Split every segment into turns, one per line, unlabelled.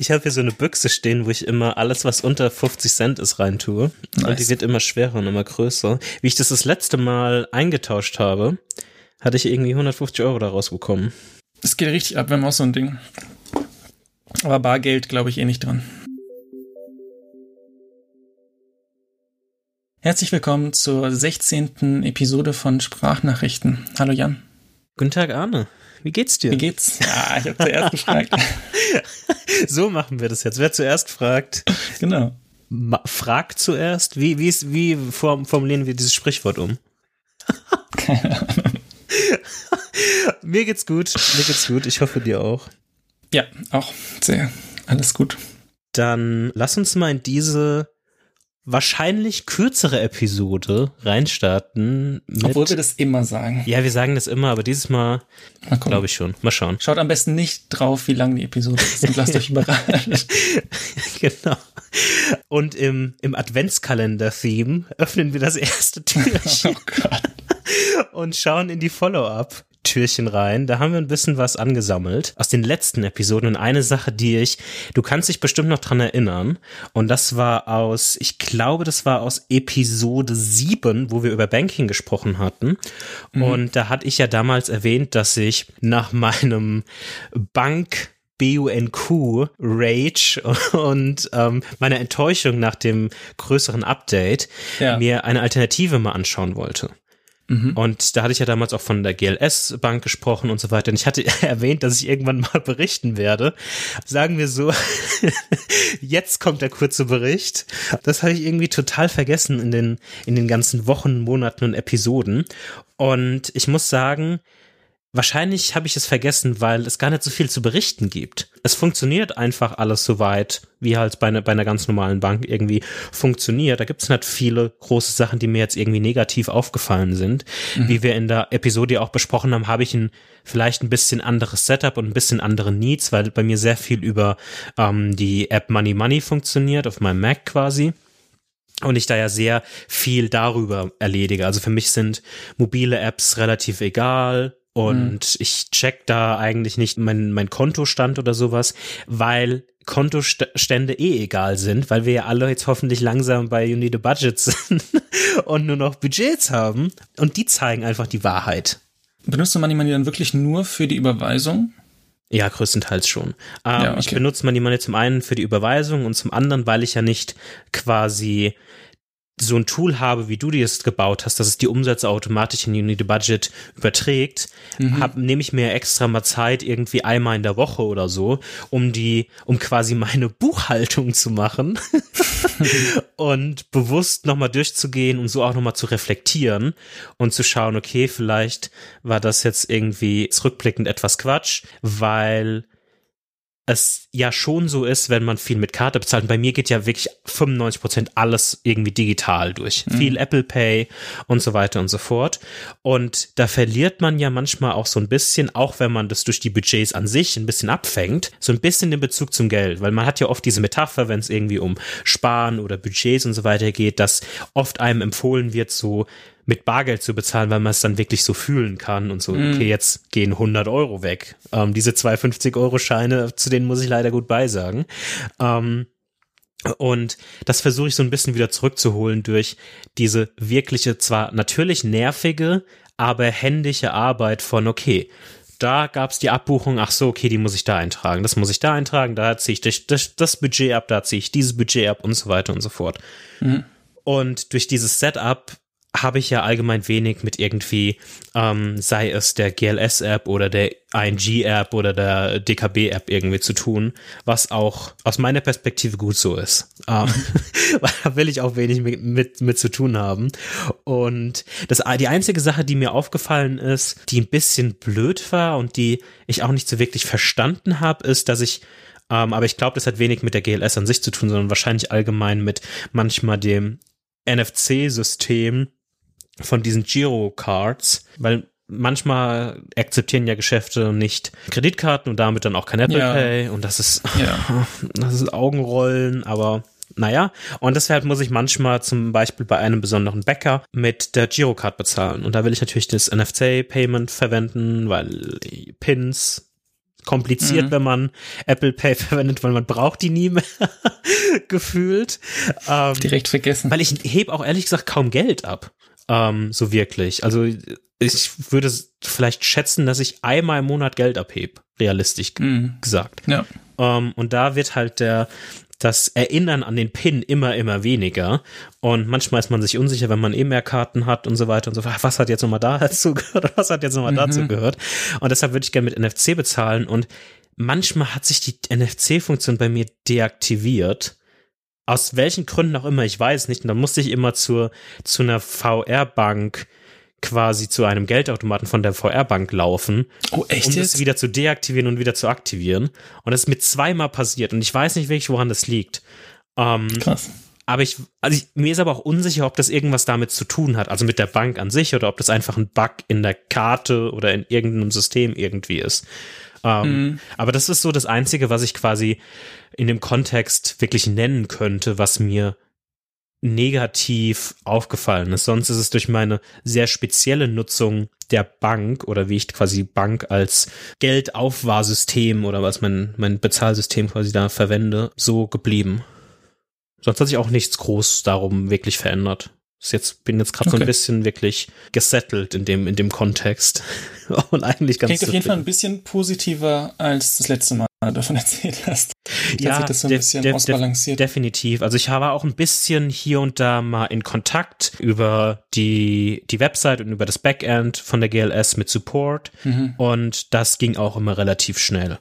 Ich habe hier so eine Büchse stehen, wo ich immer alles, was unter 50 Cent ist, reintue. Nice. Und die wird immer schwerer und immer größer. Wie ich das das letzte Mal eingetauscht habe, hatte ich irgendwie 150 Euro daraus bekommen.
Es geht richtig ab, wenn man auch so ein Ding. Aber Bargeld glaube ich eh nicht dran. Herzlich willkommen zur 16. Episode von Sprachnachrichten. Hallo Jan.
Guten Tag, Arne. Wie geht's dir?
Wie geht's? Ja, ich habe zuerst gefragt.
so machen wir das jetzt. Wer zuerst fragt.
Genau.
Fragt zuerst. Wie, wie, ist, wie formulieren wir dieses Sprichwort um? Keine Ahnung. Mir geht's gut. Mir geht's gut. Ich hoffe dir auch.
Ja, auch sehr. Alles gut.
Dann lass uns mal in diese wahrscheinlich kürzere Episode reinstarten.
Obwohl wir das immer sagen.
Ja, wir sagen das immer, aber dieses Mal glaube ich schon. Mal schauen.
Schaut am besten nicht drauf, wie lang die Episode ist und lasst euch überraschen.
genau. Und im, im Adventskalender-Theme öffnen wir das erste Türchen. oh Gott. und schauen in die Follow-up. Türchen rein. Da haben wir ein bisschen was angesammelt aus den letzten Episoden und eine Sache, die ich, du kannst dich bestimmt noch dran erinnern und das war aus, ich glaube, das war aus Episode 7, wo wir über Banking gesprochen hatten mhm. und da hatte ich ja damals erwähnt, dass ich nach meinem Bank BUNQ Rage und ähm, meine Enttäuschung nach dem größeren Update ja. mir eine Alternative mal anschauen wollte. Mhm. Und da hatte ich ja damals auch von der GLS Bank gesprochen und so weiter. Und ich hatte erwähnt, dass ich irgendwann mal berichten werde. Sagen wir so, jetzt kommt der kurze Bericht. Das habe ich irgendwie total vergessen in den, in den ganzen Wochen, Monaten und Episoden. Und ich muss sagen, Wahrscheinlich habe ich es vergessen, weil es gar nicht so viel zu berichten gibt. Es funktioniert einfach alles so weit, wie halt bei, ne, bei einer ganz normalen Bank irgendwie funktioniert. Da gibt es nicht viele große Sachen, die mir jetzt irgendwie negativ aufgefallen sind. Mhm. Wie wir in der Episode auch besprochen haben, habe ich ein vielleicht ein bisschen anderes Setup und ein bisschen andere Needs, weil bei mir sehr viel über ähm, die App Money Money funktioniert, auf meinem Mac quasi und ich da ja sehr viel darüber erledige. Also für mich sind mobile Apps relativ egal. Und mhm. ich check da eigentlich nicht mein, mein Kontostand oder sowas, weil Kontostände eh egal sind, weil wir ja alle jetzt hoffentlich langsam bei You Need a Budget sind und nur noch Budgets haben. Und die zeigen einfach die Wahrheit.
Benutzt du Money Money dann wirklich nur für die Überweisung?
Ja, größtenteils schon. Ähm, ja, okay. Ich benutze Money Money zum einen für die Überweisung und zum anderen, weil ich ja nicht quasi so ein Tool habe, wie du dir es gebaut hast, dass es die Umsätze automatisch in Unity Budget überträgt, mhm. hab, nehme ich mir extra mal Zeit, irgendwie einmal in der Woche oder so, um die, um quasi meine Buchhaltung zu machen und bewusst nochmal durchzugehen und so auch nochmal zu reflektieren und zu schauen, okay, vielleicht war das jetzt irgendwie rückblickend etwas Quatsch, weil es ja schon so ist, wenn man viel mit Karte bezahlt. Und bei mir geht ja wirklich 95 Prozent alles irgendwie digital durch. Mhm. Viel Apple Pay und so weiter und so fort. Und da verliert man ja manchmal auch so ein bisschen, auch wenn man das durch die Budgets an sich ein bisschen abfängt, so ein bisschen den Bezug zum Geld. Weil man hat ja oft diese Metapher, wenn es irgendwie um Sparen oder Budgets und so weiter geht, dass oft einem empfohlen wird, so mit Bargeld zu bezahlen, weil man es dann wirklich so fühlen kann und so, mhm. okay, jetzt gehen 100 Euro weg. Ähm, diese 250 Euro Scheine, zu denen muss ich leider gut beisagen. Ähm, und das versuche ich so ein bisschen wieder zurückzuholen durch diese wirkliche, zwar natürlich nervige, aber händische Arbeit von, okay, da gab's die Abbuchung, ach so, okay, die muss ich da eintragen, das muss ich da eintragen, da ziehe ich das, das, das Budget ab, da ziehe ich dieses Budget ab und so weiter und so fort. Mhm. Und durch dieses Setup habe ich ja allgemein wenig mit irgendwie, ähm, sei es der GLS-App oder der ING-App oder der DKB-App irgendwie zu tun, was auch aus meiner Perspektive gut so ist. Ähm, da will ich auch wenig mit, mit, mit zu tun haben. Und das, die einzige Sache, die mir aufgefallen ist, die ein bisschen blöd war und die ich auch nicht so wirklich verstanden habe, ist, dass ich ähm, aber ich glaube, das hat wenig mit der GLS an sich zu tun, sondern wahrscheinlich allgemein mit manchmal dem NFC-System, von diesen Giro-Cards, weil manchmal akzeptieren ja Geschäfte nicht Kreditkarten und damit dann auch kein Apple ja. Pay und das ist, ja. das ist Augenrollen, aber naja, und deshalb muss ich manchmal zum Beispiel bei einem besonderen Bäcker mit der Girocard bezahlen. Und da will ich natürlich das NFC-Payment verwenden, weil die Pins kompliziert, mhm. wenn man Apple Pay verwendet, weil man braucht die nie mehr gefühlt.
Ähm, Direkt vergessen.
Weil ich heb auch ehrlich gesagt kaum Geld ab. Ähm, so wirklich. Also ich würde vielleicht schätzen, dass ich einmal im Monat Geld abhebe, realistisch mhm. gesagt.
Ja.
Ähm, und da wird halt der, das Erinnern an den Pin immer, immer weniger. Und manchmal ist man sich unsicher, wenn man eh mehr Karten hat und so weiter und so fort. Was hat jetzt nochmal dazu gehört? Was hat jetzt nochmal mhm. dazu gehört? Und deshalb würde ich gerne mit NFC bezahlen. Und manchmal hat sich die NFC-Funktion bei mir deaktiviert. Aus welchen Gründen auch immer, ich weiß nicht. Und dann musste ich immer zur, zu einer VR-Bank quasi zu einem Geldautomaten von der VR-Bank laufen,
oh, echt
um
jetzt?
das wieder zu deaktivieren und wieder zu aktivieren. Und das ist mir zweimal passiert und ich weiß nicht wirklich, woran das liegt. Ähm,
Krass.
Aber ich, also ich, mir ist aber auch unsicher, ob das irgendwas damit zu tun hat, also mit der Bank an sich oder ob das einfach ein Bug in der Karte oder in irgendeinem System irgendwie ist. Ähm, mhm. Aber das ist so das Einzige, was ich quasi in dem Kontext wirklich nennen könnte, was mir negativ aufgefallen ist. Sonst ist es durch meine sehr spezielle Nutzung der Bank oder wie ich quasi Bank als Geldaufwahrsystem oder was mein, mein Bezahlsystem quasi da verwende, so geblieben. Sonst hat sich auch nichts groß darum wirklich verändert. Ist jetzt, bin jetzt gerade okay. so ein bisschen wirklich gesettelt in dem, in dem Kontext. Und eigentlich ganz
Klingt auf jeden Fall ein bisschen positiver als das letzte Mal davon erzählt hast.
Ja, das so ein def bisschen def ausbalanciert. definitiv. Also ich habe auch ein bisschen hier und da mal in Kontakt über die, die Website und über das Backend von der GLS mit Support. Mhm. Und das ging auch immer relativ schnell.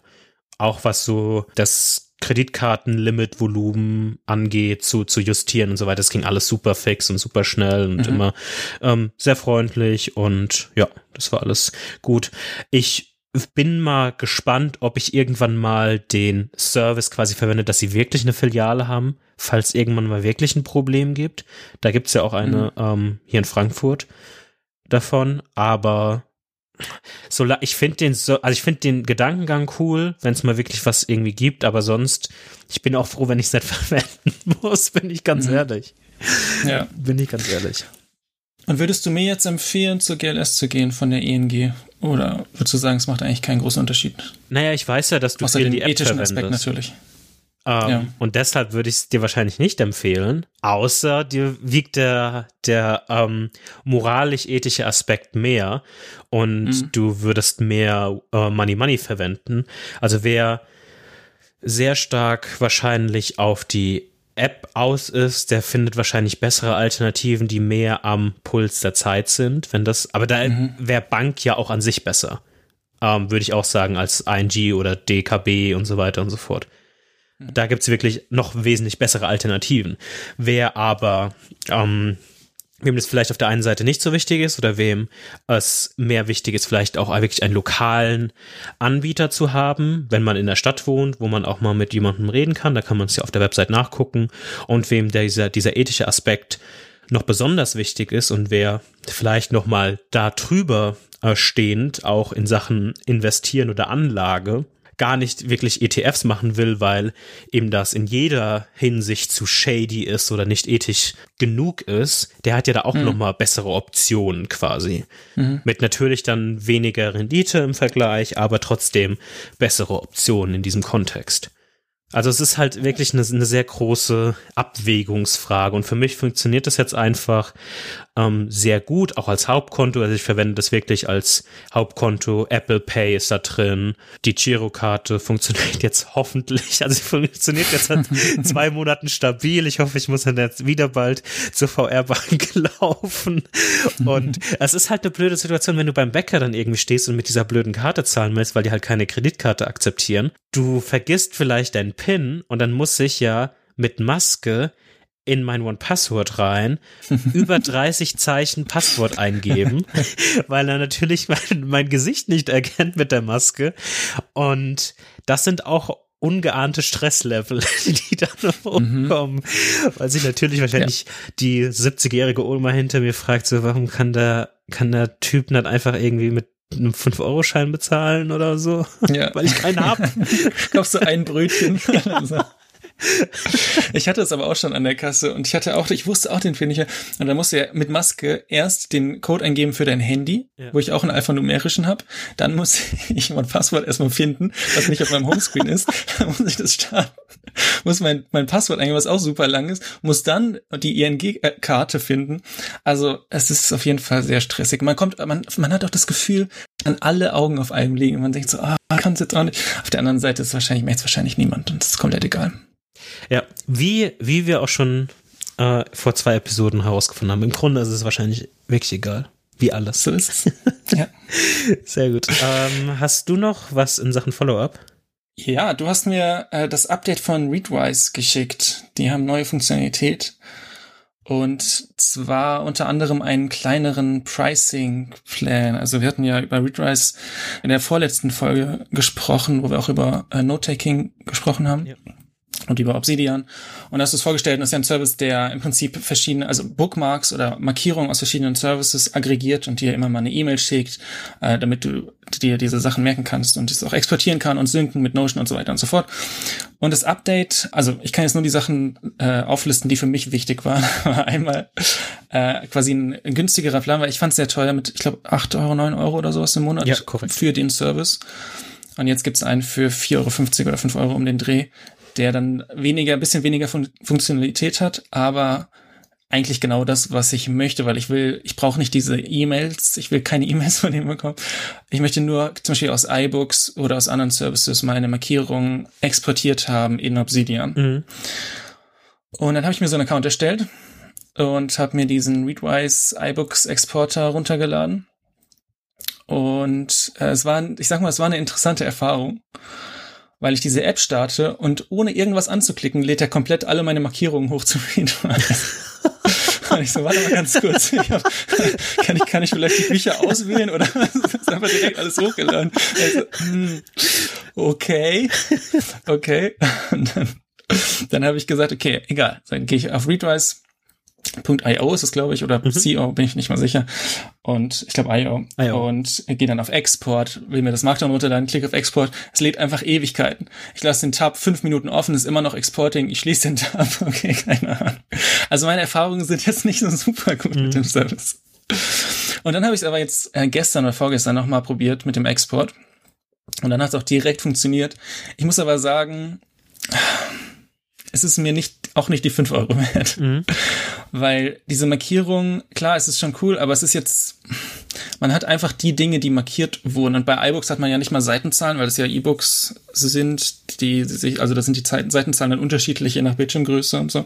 Auch was so das Kreditkartenlimitvolumen angeht, zu, zu justieren und so weiter. Das ging alles super fix und super schnell und mhm. immer ähm, sehr freundlich und ja, das war alles gut. Ich bin mal gespannt, ob ich irgendwann mal den Service quasi verwende, dass sie wirklich eine Filiale haben, falls irgendwann mal wirklich ein Problem gibt. Da gibt's ja auch eine mhm. ähm, hier in Frankfurt davon, aber so ich finde den so, also ich finde den Gedankengang cool, wenn es mal wirklich was irgendwie gibt, aber sonst, ich bin auch froh, wenn ich es nicht verwenden muss, bin ich ganz mhm. ehrlich.
Ja.
Bin ich ganz ehrlich.
Und würdest du mir jetzt empfehlen, zur GLS zu gehen von der ENG? Oder würdest du sagen, es macht eigentlich keinen großen Unterschied?
Naja, ich weiß ja, dass du
Außer
viel
den die App ethischen verwendest. Aspekt natürlich.
Ähm, ja. Und deshalb würde ich es dir wahrscheinlich nicht empfehlen, außer dir wiegt der, der ähm, moralisch-ethische Aspekt mehr und mhm. du würdest mehr äh, Money Money verwenden. Also wer sehr stark wahrscheinlich auf die App aus ist, der findet wahrscheinlich bessere Alternativen, die mehr am Puls der Zeit sind. Wenn das, aber da mhm. wäre Bank ja auch an sich besser, ähm, würde ich auch sagen, als ING oder DKB und so weiter und so fort. Da gibt's wirklich noch wesentlich bessere Alternativen. Wer aber, ähm, wem das vielleicht auf der einen Seite nicht so wichtig ist oder wem es mehr wichtig ist, vielleicht auch wirklich einen lokalen Anbieter zu haben, wenn man in der Stadt wohnt, wo man auch mal mit jemandem reden kann, da kann man es ja auf der Website nachgucken und wem dieser, dieser ethische Aspekt noch besonders wichtig ist und wer vielleicht noch mal da drüber äh, stehend auch in Sachen investieren oder Anlage gar nicht wirklich ETFs machen will, weil ihm das in jeder Hinsicht zu shady ist oder nicht ethisch genug ist, der hat ja da auch mhm. nochmal bessere Optionen quasi. Mhm. Mit natürlich dann weniger Rendite im Vergleich, aber trotzdem bessere Optionen in diesem Kontext. Also es ist halt wirklich eine, eine, sehr große Abwägungsfrage und für mich funktioniert das jetzt einfach ähm, sehr gut, auch als Hauptkonto. Also ich verwende das wirklich als Hauptkonto. Apple Pay ist da drin. Die Girokarte funktioniert jetzt hoffentlich. Also sie funktioniert jetzt seit zwei Monaten stabil. Ich hoffe, ich muss dann jetzt wieder bald zur VR-Bank laufen. Und es ist halt eine blöde Situation, wenn du beim Bäcker dann irgendwie stehst und mit dieser blöden Karte zahlen willst, weil die halt keine Kreditkarte akzeptieren. Du vergisst vielleicht deinen PIN und dann muss ich ja mit Maske in mein One-Password rein, über 30 Zeichen Passwort eingeben, weil er natürlich mein, mein Gesicht nicht erkennt mit der Maske. Und das sind auch ungeahnte Stresslevel, die da noch hochkommen, mhm. weil sich natürlich wahrscheinlich ja. die 70-jährige Oma hinter mir fragt, so, warum kann der, kann der Typ nicht einfach irgendwie mit einem 5-Euro-Schein bezahlen oder so?
Ja.
weil ich keinen hab.
Kaufst du ein Brötchen?
Ja.
Ich hatte es aber auch schon an der Kasse und ich hatte auch, ich wusste auch den Film nicht mehr. Und da musste er mit Maske erst den Code eingeben für dein Handy, ja. wo ich auch einen alphanumerischen habe. Dann muss ich mein Passwort erstmal finden, was nicht auf meinem Homescreen ist. Dann muss ich das starten. Muss mein, mein Passwort eingeben, was auch super lang ist. Muss dann die ING-Karte finden. Also es ist auf jeden Fall sehr stressig. Man kommt, man, man hat auch das Gefühl, an alle Augen auf einem liegen. Man denkt so, ah, kann es jetzt auch nicht. Auf der anderen Seite ist wahrscheinlich, merkt es wahrscheinlich niemand und es ist komplett egal.
Ja, wie, wie wir auch schon äh, vor zwei Episoden herausgefunden haben. Im Grunde ist es wahrscheinlich wirklich egal. Wie alles.
So ist es. ja.
Sehr gut. Ähm, hast du noch was in Sachen Follow-up?
Ja, du hast mir äh, das Update von Readwise geschickt. Die haben neue Funktionalität. Und zwar unter anderem einen kleineren Pricing-Plan. Also wir hatten ja über Readwise in der vorletzten Folge gesprochen, wo wir auch über äh, Note-Taking gesprochen haben. Ja und über Obsidian. Und das ist vorgestellt, das ist ja ein Service, der im Prinzip verschiedene, also Bookmarks oder Markierungen aus verschiedenen Services aggregiert und dir immer mal eine E-Mail schickt, äh, damit du dir diese Sachen merken kannst und es auch exportieren kann und synken mit Notion und so weiter und so fort. Und das Update, also ich kann jetzt nur die Sachen äh, auflisten, die für mich wichtig waren. Einmal äh, quasi ein, ein günstigerer Plan, weil ich fand es sehr teuer mit, ich glaube, acht Euro, neun Euro oder sowas im Monat
ja,
für den Service. Und jetzt gibt's einen für 4,50 Euro oder 5 Euro um den Dreh, der dann weniger, bisschen weniger Fun Funktionalität hat, aber eigentlich genau das, was ich möchte, weil ich will, ich brauche nicht diese E-Mails, ich will keine E-Mails von ihm bekommen. Ich möchte nur zum Beispiel aus iBooks oder aus anderen Services meine Markierungen exportiert haben in Obsidian. Mhm. Und dann habe ich mir so einen Account erstellt und habe mir diesen Readwise iBooks Exporter runtergeladen. Und äh, es war, ich sag mal, es war eine interessante Erfahrung weil ich diese App starte und ohne irgendwas anzuklicken, lädt er komplett alle meine Markierungen hoch zu Readwise. und ich so, warte mal ganz kurz. Ich hab, kann, ich, kann ich vielleicht die Bücher auswählen oder ist einfach direkt alles hochgeladen? Also, hm, okay, okay. Und dann, dann habe ich gesagt, okay, egal. Dann gehe ich auf Readwise .io ist es, glaube ich, oder mhm. CO, bin ich nicht mal sicher. Und ich glaube IO. IO. Und gehe dann auf Export, will mir das Markdown runterladen, klicke auf Export. Es lädt einfach Ewigkeiten. Ich lasse den Tab fünf Minuten offen, ist immer noch Exporting. Ich schließe den Tab. Okay, keine Ahnung. Also meine Erfahrungen sind jetzt nicht so super gut mhm. mit dem Service. Und dann habe ich es aber jetzt äh, gestern oder vorgestern nochmal probiert mit dem Export. Und dann hat es auch direkt funktioniert. Ich muss aber sagen, es ist mir nicht, auch nicht die fünf Euro wert. Mhm. Weil diese Markierung, klar, es ist schon cool, aber es ist jetzt, man hat einfach die Dinge, die markiert wurden. Und bei iBooks hat man ja nicht mal Seitenzahlen, weil es ja E-Books sind, die sich, also da sind die Seitenzahlen dann unterschiedlich, je nach Bildschirmgröße und so.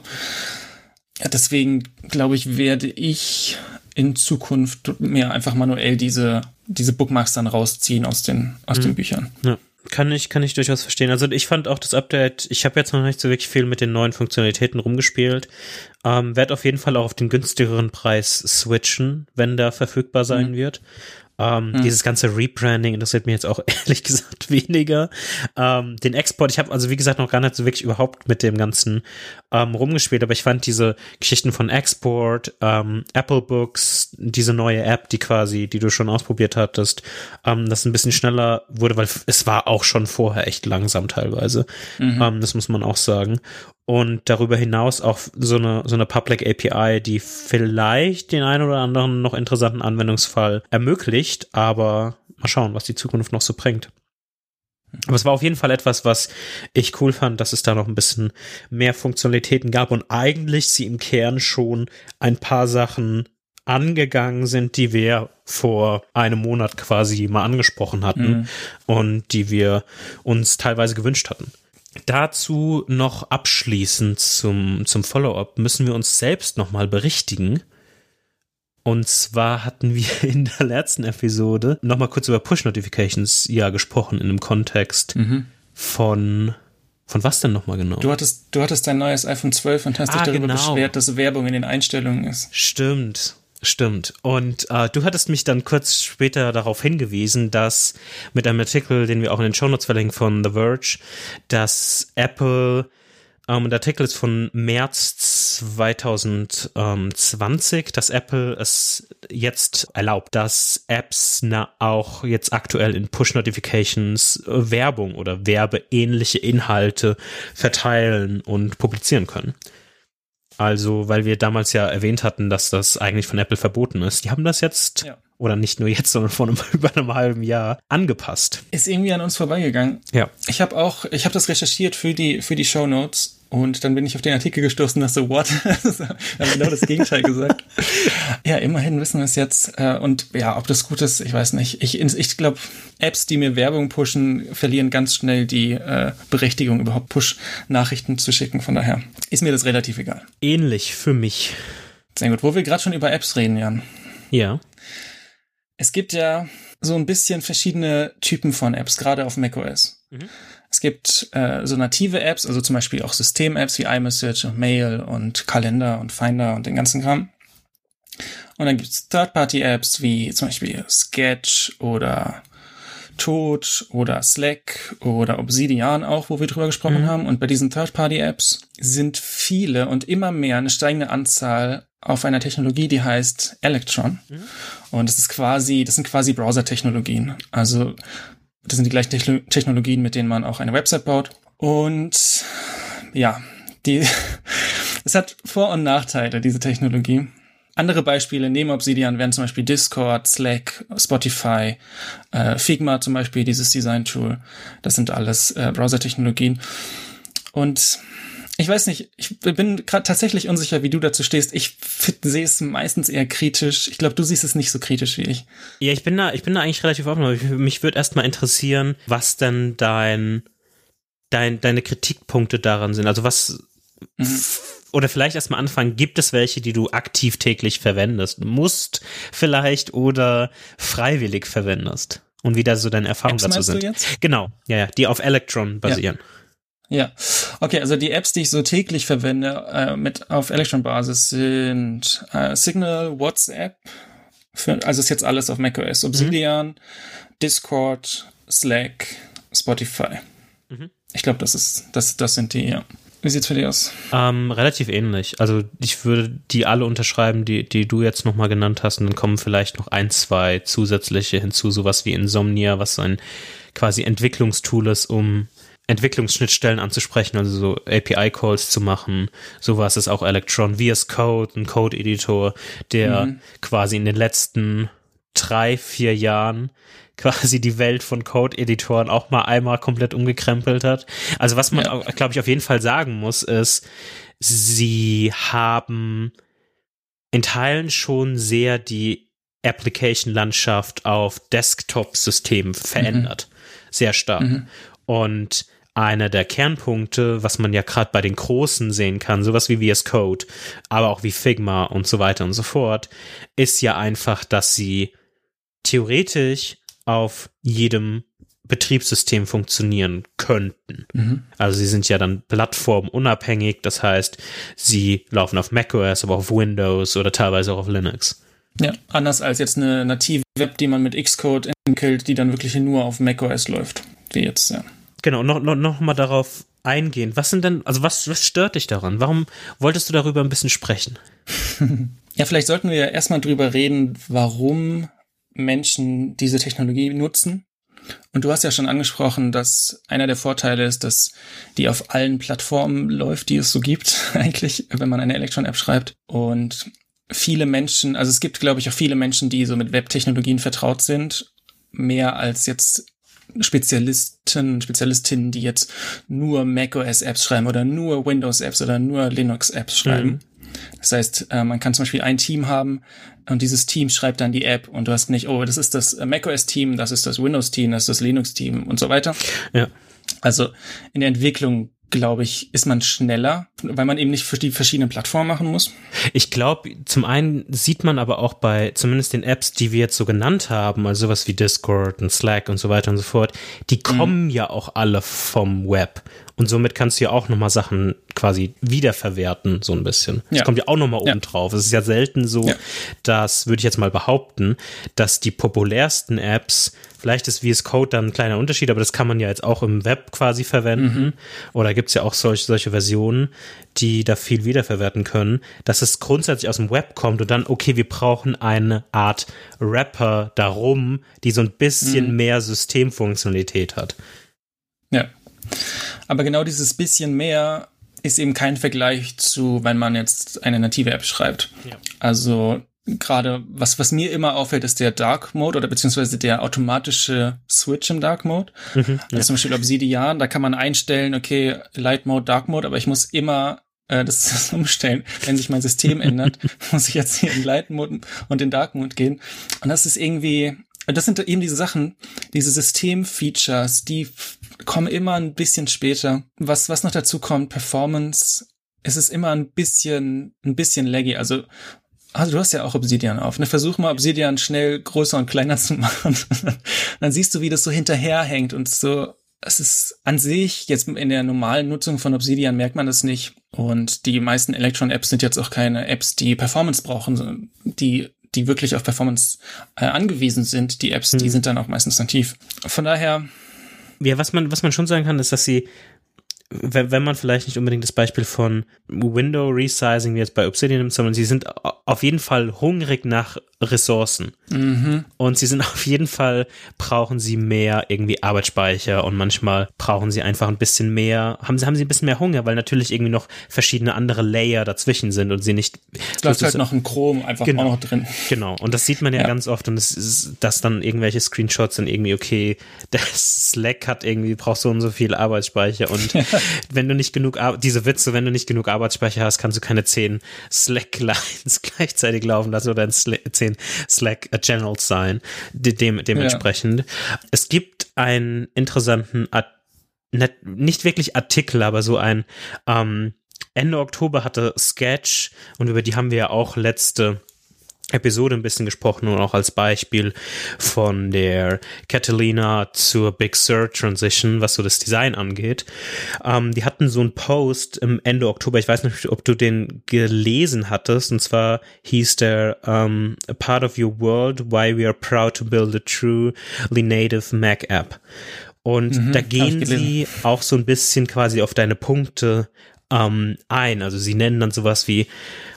Ja, deswegen glaube ich, werde ich in Zukunft mir einfach manuell diese, diese Bookmarks dann rausziehen aus den, aus mhm. den Büchern.
Ja. Kann ich, kann ich durchaus verstehen. Also ich fand auch das Update, ich habe jetzt noch nicht so wirklich viel mit den neuen Funktionalitäten rumgespielt. Ähm, Werde auf jeden Fall auch auf den günstigeren Preis switchen, wenn der verfügbar sein mhm. wird. Ähm, hm. Dieses ganze Rebranding interessiert mich jetzt auch ehrlich gesagt weniger. Ähm, den Export, ich habe also wie gesagt noch gar nicht so wirklich überhaupt mit dem ganzen ähm, rumgespielt, aber ich fand diese Geschichten von Export, ähm, Apple Books, diese neue App, die quasi, die du schon ausprobiert hattest, ähm, das ein bisschen schneller wurde, weil es war auch schon vorher echt langsam teilweise. Mhm. Ähm, das muss man auch sagen und darüber hinaus auch so eine, so eine Public API, die vielleicht den einen oder anderen noch interessanten Anwendungsfall ermöglicht, aber mal schauen, was die Zukunft noch so bringt. Aber es war auf jeden Fall etwas, was ich cool fand, dass es da noch ein bisschen mehr Funktionalitäten gab und eigentlich sie im Kern schon ein paar Sachen angegangen sind, die wir vor einem Monat quasi mal angesprochen hatten mhm. und die wir uns teilweise gewünscht hatten. Dazu noch abschließend zum, zum Follow-up müssen wir uns selbst nochmal berichtigen. Und zwar hatten wir in der letzten Episode nochmal kurz über Push-Notifications ja gesprochen in einem Kontext mhm. von von was denn nochmal genau?
Du hattest, du hattest dein neues iPhone 12 und hast ah, dich darüber genau. beschwert, dass Werbung in den Einstellungen ist.
Stimmt. Stimmt. Und äh, du hattest mich dann kurz später darauf hingewiesen, dass mit einem Artikel, den wir auch in den Shownotes verlinken von The Verge, dass Apple, ähm, der Artikel ist von März 2020, dass Apple es jetzt erlaubt, dass Apps na, auch jetzt aktuell in Push-Notifications äh, Werbung oder werbeähnliche Inhalte verteilen und publizieren können. Also, weil wir damals ja erwähnt hatten, dass das eigentlich von Apple verboten ist. Die haben das jetzt, ja. oder nicht nur jetzt, sondern vor einem, über einem halben Jahr angepasst.
Ist irgendwie an uns vorbeigegangen.
Ja.
Ich habe auch, ich habe das recherchiert für die, für die Show Notes und dann bin ich auf den Artikel gestoßen und dachte so, what? haben genau das Gegenteil gesagt. ja, immerhin wissen wir es jetzt. Äh, und ja, ob das gut ist, ich weiß nicht. Ich, ich glaube, Apps, die mir Werbung pushen, verlieren ganz schnell die äh, Berechtigung, überhaupt Push-Nachrichten zu schicken. Von daher ist mir das relativ egal.
Ähnlich für mich.
Sehr gut. Wo wir gerade schon über Apps reden, Jan.
Ja.
Es gibt ja so ein bisschen verschiedene Typen von Apps, gerade auf macOS. Mhm. Es gibt äh, so native Apps, also zum Beispiel auch System-Apps wie iMessage und Mail und Kalender und Finder und den ganzen Kram. Und dann gibt's Third-Party-Apps wie zum Beispiel Sketch oder Tod oder Slack oder Obsidian auch, wo wir drüber gesprochen mhm. haben. Und bei diesen Third-Party-Apps sind viele und immer mehr eine steigende Anzahl auf einer Technologie, die heißt Electron. Mhm. Und das ist quasi, das sind quasi Browser-Technologien. Also das sind die gleichen Technologien, mit denen man auch eine Website baut. Und ja, die, es hat Vor- und Nachteile, diese Technologie. Andere Beispiele neben Obsidian wären zum Beispiel Discord, Slack, Spotify, äh, Figma zum Beispiel, dieses Design-Tool. Das sind alles äh, Browser-Technologien. Und ich weiß nicht, ich bin gerade tatsächlich unsicher, wie du dazu stehst. Ich sehe es meistens eher kritisch. Ich glaube, du siehst es nicht so kritisch wie ich.
Ja, ich bin da, ich bin da eigentlich relativ offen, aber mich würde erstmal interessieren, was denn dein, dein, deine Kritikpunkte daran sind. Also was, mhm. oder vielleicht erstmal anfangen, gibt es welche, die du aktiv täglich verwendest, musst vielleicht oder freiwillig verwendest? Und wie da so deine Erfahrungen dazu sind. Genau, ja, ja, die auf Electron basieren. Ja.
Ja, okay, also die Apps, die ich so täglich verwende äh, mit auf Electron-Basis sind äh, Signal, WhatsApp, für, also ist jetzt alles auf macOS, Obsidian, mhm. Discord, Slack, Spotify. Mhm. Ich glaube, das ist, das, das sind die, ja. Wie sieht's für dich aus?
Ähm, relativ ähnlich. Also ich würde die alle unterschreiben, die, die du jetzt nochmal genannt hast, und dann kommen vielleicht noch ein, zwei zusätzliche hinzu, sowas wie Insomnia, was so ein quasi Entwicklungstool ist, um Entwicklungsschnittstellen anzusprechen, also so API-Calls zu machen. So war es auch Electron VS Code, ein Code-Editor, der mhm. quasi in den letzten drei, vier Jahren quasi die Welt von Code-Editoren auch mal einmal komplett umgekrempelt hat. Also was man, ja. glaube ich, auf jeden Fall sagen muss, ist, sie haben in Teilen schon sehr die Application-Landschaft auf Desktop-Systemen verändert. Mhm. Sehr stark. Mhm. Und einer der Kernpunkte, was man ja gerade bei den Großen sehen kann, sowas wie VS Code, aber auch wie Figma und so weiter und so fort, ist ja einfach, dass sie theoretisch auf jedem Betriebssystem funktionieren könnten. Mhm. Also sie sind ja dann plattformunabhängig, das heißt, sie laufen auf macOS, aber auf Windows oder teilweise auch auf Linux.
Ja, anders als jetzt eine native Web, die man mit Xcode entwickelt, die dann wirklich nur auf macOS läuft, wie jetzt, ja.
Genau, noch, noch, noch mal darauf eingehen. Was sind denn, also was, was stört dich daran? Warum wolltest du darüber ein bisschen sprechen?
ja, vielleicht sollten wir erstmal drüber reden, warum Menschen diese Technologie nutzen. Und du hast ja schon angesprochen, dass einer der Vorteile ist, dass die auf allen Plattformen läuft, die es so gibt, eigentlich, wenn man eine Electron-App schreibt. Und viele Menschen, also es gibt, glaube ich, auch viele Menschen, die so mit Web-Technologien vertraut sind, mehr als jetzt Spezialisten, Spezialistinnen, die jetzt nur macOS-Apps schreiben oder nur Windows-Apps oder nur Linux-Apps schreiben. Mhm. Das heißt, äh, man kann zum Beispiel ein Team haben und dieses Team schreibt dann die App und du hast nicht, oh, das ist das macOS-Team, das ist das Windows-Team, das ist das Linux-Team und so weiter.
Ja.
Also in der Entwicklung glaube ich, ist man schneller, weil man eben nicht für die verschiedenen Plattformen machen muss.
Ich glaube, zum einen sieht man aber auch bei zumindest den Apps, die wir jetzt so genannt haben, also sowas wie Discord und Slack und so weiter und so fort, die mhm. kommen mhm. ja auch alle vom Web. Und somit kannst du ja auch nochmal Sachen quasi wiederverwerten, so ein bisschen. Das ja. kommt ja auch nochmal oben ja. drauf. Es ist ja selten so, ja. dass, würde ich jetzt mal behaupten, dass die populärsten Apps Vielleicht ist VS Code dann ein kleiner Unterschied, aber das kann man ja jetzt auch im Web quasi verwenden. Mhm. Oder gibt es ja auch solche, solche Versionen, die da viel wiederverwerten können, dass es grundsätzlich aus dem Web kommt und dann, okay, wir brauchen eine Art Rapper darum, die so ein bisschen mhm. mehr Systemfunktionalität hat.
Ja. Aber genau dieses bisschen mehr ist eben kein Vergleich zu, wenn man jetzt eine native App schreibt. Ja. Also gerade, was, was mir immer auffällt, ist der Dark Mode oder beziehungsweise der automatische Switch im Dark Mode. Mhm, ja. also zum Beispiel Obsidian, da kann man einstellen, okay, Light Mode, Dark Mode, aber ich muss immer äh, das umstellen. Wenn sich mein System ändert, muss ich jetzt hier in Light Mode und in Dark Mode gehen. Und das ist irgendwie, das sind eben diese Sachen, diese System-Features, die kommen immer ein bisschen später. Was, was noch dazu kommt, Performance, es ist immer ein bisschen, ein bisschen laggy. Also also du hast ja auch Obsidian auf. Ne? Versuch mal Obsidian schnell größer und kleiner zu machen. Dann siehst du, wie das so hinterherhängt und so. Es ist an sich, jetzt in der normalen Nutzung von Obsidian merkt man das nicht. Und die meisten Electron-Apps sind jetzt auch keine Apps, die Performance brauchen, die, die wirklich auf Performance äh, angewiesen sind. Die Apps, hm. die sind dann auch meistens nativ. Von daher.
Ja, was man, was man schon sagen kann, ist, dass sie wenn, wenn man vielleicht nicht unbedingt das Beispiel von Window Resizing wie jetzt bei Obsidian nimmt, sondern sie sind auf jeden Fall hungrig nach Ressourcen. Mhm. Und sie sind auf jeden Fall, brauchen sie mehr irgendwie Arbeitsspeicher und manchmal brauchen sie einfach ein bisschen mehr, haben sie, haben sie ein bisschen mehr Hunger, weil natürlich irgendwie noch verschiedene andere Layer dazwischen sind und sie nicht.
Es läuft halt noch ein Chrom einfach
genau,
auch noch drin.
Genau. Und das sieht man ja, ja. ganz oft und es ist, dass dann irgendwelche Screenshots sind irgendwie, okay, das Slack hat irgendwie, braucht so und so viel Arbeitsspeicher und wenn du nicht genug, diese Witze, wenn du nicht genug Arbeitsspeicher hast, kannst du keine zehn Slack-Lines gleichzeitig laufen lassen oder zehn Slack Channels sein, dem, dementsprechend. Ja. Es gibt einen interessanten, nicht wirklich Artikel, aber so ein, ähm, Ende Oktober hatte Sketch und über die haben wir ja auch letzte Episode ein bisschen gesprochen und auch als Beispiel von der Catalina zur Big Sur Transition, was so das Design angeht. Ähm, die hatten so einen Post im Ende Oktober, ich weiß nicht, ob du den gelesen hattest, und zwar hieß der um, A Part of Your World, Why We Are Proud to Build a Truly Native Mac App. Und mhm, da gehen sie auch so ein bisschen quasi auf deine Punkte ähm, ein. Also sie nennen dann sowas wie,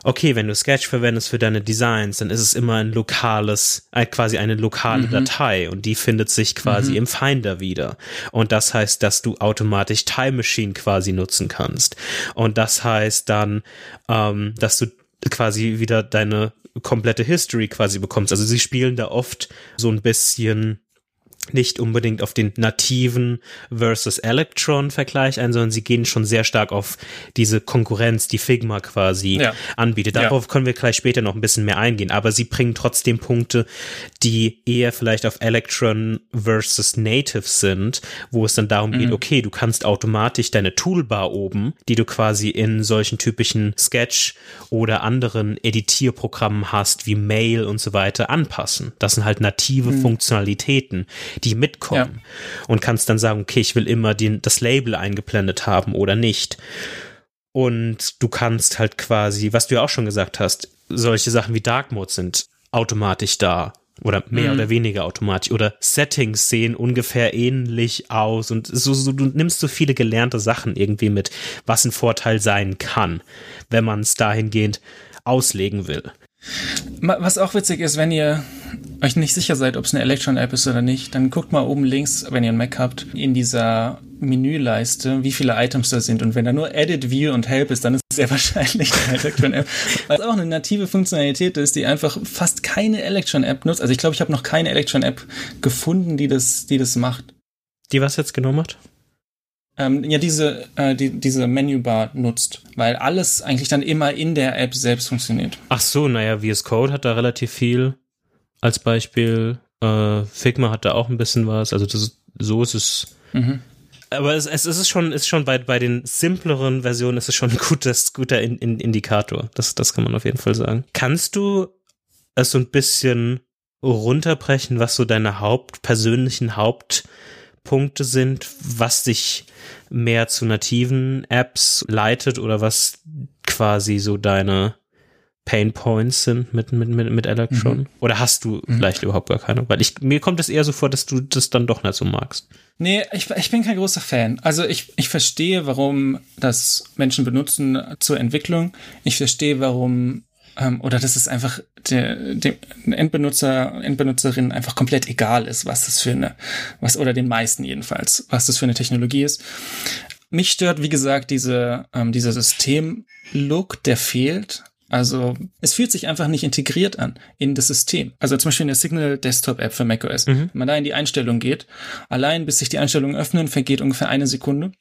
okay, wenn du Sketch verwendest für deine Designs, dann ist es immer ein lokales, äh, quasi eine lokale mhm. Datei und die findet sich quasi mhm. im Finder wieder. Und das heißt, dass du automatisch Time Machine quasi nutzen kannst. Und das heißt dann, ähm, dass du quasi wieder deine komplette History quasi bekommst. Also sie spielen da oft so ein bisschen nicht unbedingt auf den nativen versus Electron Vergleich ein, sondern sie gehen schon sehr stark auf diese Konkurrenz, die Figma quasi ja. anbietet. Darauf ja. können wir gleich später noch ein bisschen mehr eingehen, aber sie bringen trotzdem Punkte, die eher vielleicht auf Electron versus Native sind, wo es dann darum mhm. geht, okay, du kannst automatisch deine Toolbar oben, die du quasi in solchen typischen Sketch oder anderen Editierprogrammen hast, wie Mail und so weiter, anpassen. Das sind halt native mhm. Funktionalitäten, die mitkommen. Ja. Und kannst dann sagen, okay, ich will immer den, das Label eingeblendet haben oder nicht. Und du kannst halt quasi, was du ja auch schon gesagt hast, solche Sachen wie Dark Mode sind automatisch da oder mehr mhm. oder weniger automatisch oder Settings sehen ungefähr ähnlich aus und so, so, du nimmst so viele gelernte Sachen irgendwie mit, was ein Vorteil sein kann, wenn man es dahingehend auslegen will.
Was auch witzig ist, wenn ihr euch nicht sicher seid, ob es eine Electron-App ist oder nicht, dann guckt mal oben links, wenn ihr einen Mac habt, in dieser Menüleiste, wie viele Items da sind. Und wenn da nur Edit, View und Help ist, dann ist es sehr wahrscheinlich eine Electron-App. Es auch eine native Funktionalität ist, die einfach fast keine Electron-App nutzt. Also ich glaube, ich habe noch keine Electron-App gefunden, die das, die das macht.
Die was jetzt genommen hat?
Ähm, ja diese, äh, die, diese Menübar nutzt, weil alles eigentlich dann immer in der App selbst funktioniert.
Ach so, naja, VS Code hat da relativ viel als Beispiel. Äh, Figma hat da auch ein bisschen was. Also das, so ist es. Mhm. Aber es, es ist schon, ist schon bei, bei den simpleren Versionen ist es schon ein gutes, guter in, in Indikator. Das, das kann man auf jeden Fall sagen. Kannst du es so ein bisschen runterbrechen, was so deine Haupt, persönlichen Hauptpunkte sind, was dich mehr zu nativen Apps leitet oder was quasi so deine Pain Points sind mit, mit, mit, mit Electron? Mhm. Oder hast du mhm. vielleicht überhaupt gar keine? Weil ich, mir kommt es eher so vor, dass du das dann doch nicht so magst.
Nee, ich, ich bin kein großer Fan. Also ich, ich verstehe, warum das Menschen benutzen zur Entwicklung. Ich verstehe, warum ähm, oder dass es einfach der, dem Endbenutzer, Endbenutzerin einfach komplett egal ist, was das für eine, was, oder den meisten jedenfalls, was das für eine Technologie ist. Mich stört, wie gesagt, diese, ähm, dieser System-Look, der fehlt. Also es fühlt sich einfach nicht integriert an in das System. Also zum Beispiel in der Signal Desktop App für macOS. Mhm. Wenn man da in die Einstellung geht, allein bis sich die Einstellungen öffnen, vergeht ungefähr eine Sekunde.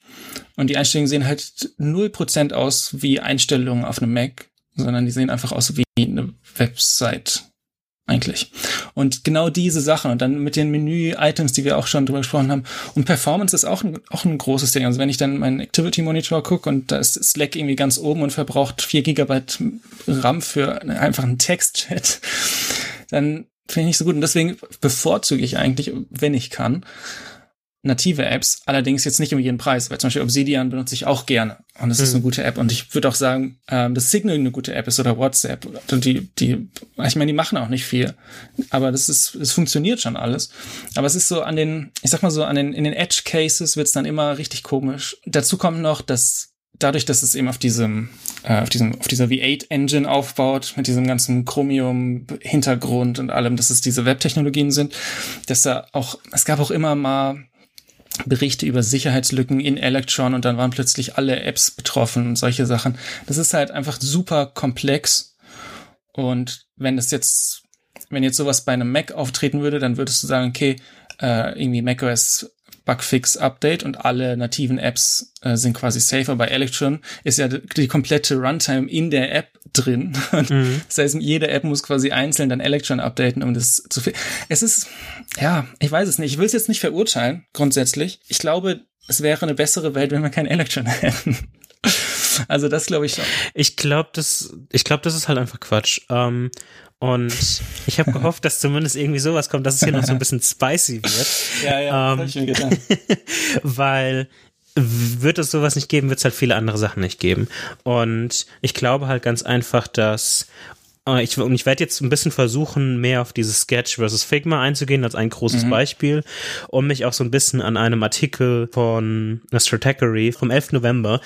Und die Einstellungen sehen halt null Prozent aus wie Einstellungen auf einem Mac sondern die sehen einfach aus wie eine Website eigentlich. Und genau diese Sachen und dann mit den Menü-Items, die wir auch schon drüber gesprochen haben. Und Performance ist auch ein, auch ein großes Ding. Also wenn ich dann meinen Activity Monitor gucke und da ist Slack irgendwie ganz oben und verbraucht vier Gigabyte RAM für einfach einen Textchat, dann finde ich nicht so gut. Und deswegen bevorzuge ich eigentlich, wenn ich kann, native Apps, allerdings jetzt nicht um jeden Preis, weil zum Beispiel Obsidian benutze ich auch gerne und es mhm. ist eine gute App und ich würde auch sagen, ähm, dass Signal eine gute App ist oder WhatsApp. Und die, die, ich meine, die machen auch nicht viel, aber das ist, es funktioniert schon alles. Aber es ist so an den, ich sag mal so, an den, in den Edge Cases wird es dann immer richtig komisch. Dazu kommt noch, dass dadurch, dass es eben auf diesem, äh, auf diesem, auf dieser V8 Engine aufbaut, mit diesem ganzen Chromium Hintergrund und allem, dass es diese Webtechnologien sind, dass da auch, es gab auch immer mal Berichte über Sicherheitslücken in Electron und dann waren plötzlich alle Apps betroffen und solche Sachen. Das ist halt einfach super komplex. Und wenn das jetzt, wenn jetzt sowas bei einem Mac auftreten würde, dann würdest du sagen, okay, äh, irgendwie macOS Bugfix Update und alle nativen Apps äh, sind quasi safer. Bei Electron ist ja die komplette Runtime in der App drin. Mhm. Das heißt, jede App muss quasi einzeln dann Electron updaten, um das zu viel. Es ist, ja, ich weiß es nicht. Ich will es jetzt nicht verurteilen, grundsätzlich. Ich glaube, es wäre eine bessere Welt, wenn wir kein Electron hätten. Also das glaube ich schon.
Ich glaube, das, ich glaube, das ist halt einfach Quatsch. Ähm, und ich habe gehofft, dass zumindest irgendwie sowas kommt, dass es hier noch so ein bisschen spicy wird.
Ja, ja, ähm, hab ich mir gedacht.
weil wird es sowas nicht geben, wird es halt viele andere Sachen nicht geben. Und ich glaube halt ganz einfach, dass ich, und ich werde jetzt ein bisschen versuchen, mehr auf dieses Sketch versus Figma einzugehen, als ein großes mhm. Beispiel, um mich auch so ein bisschen an einem Artikel von Stratechery vom 11. November.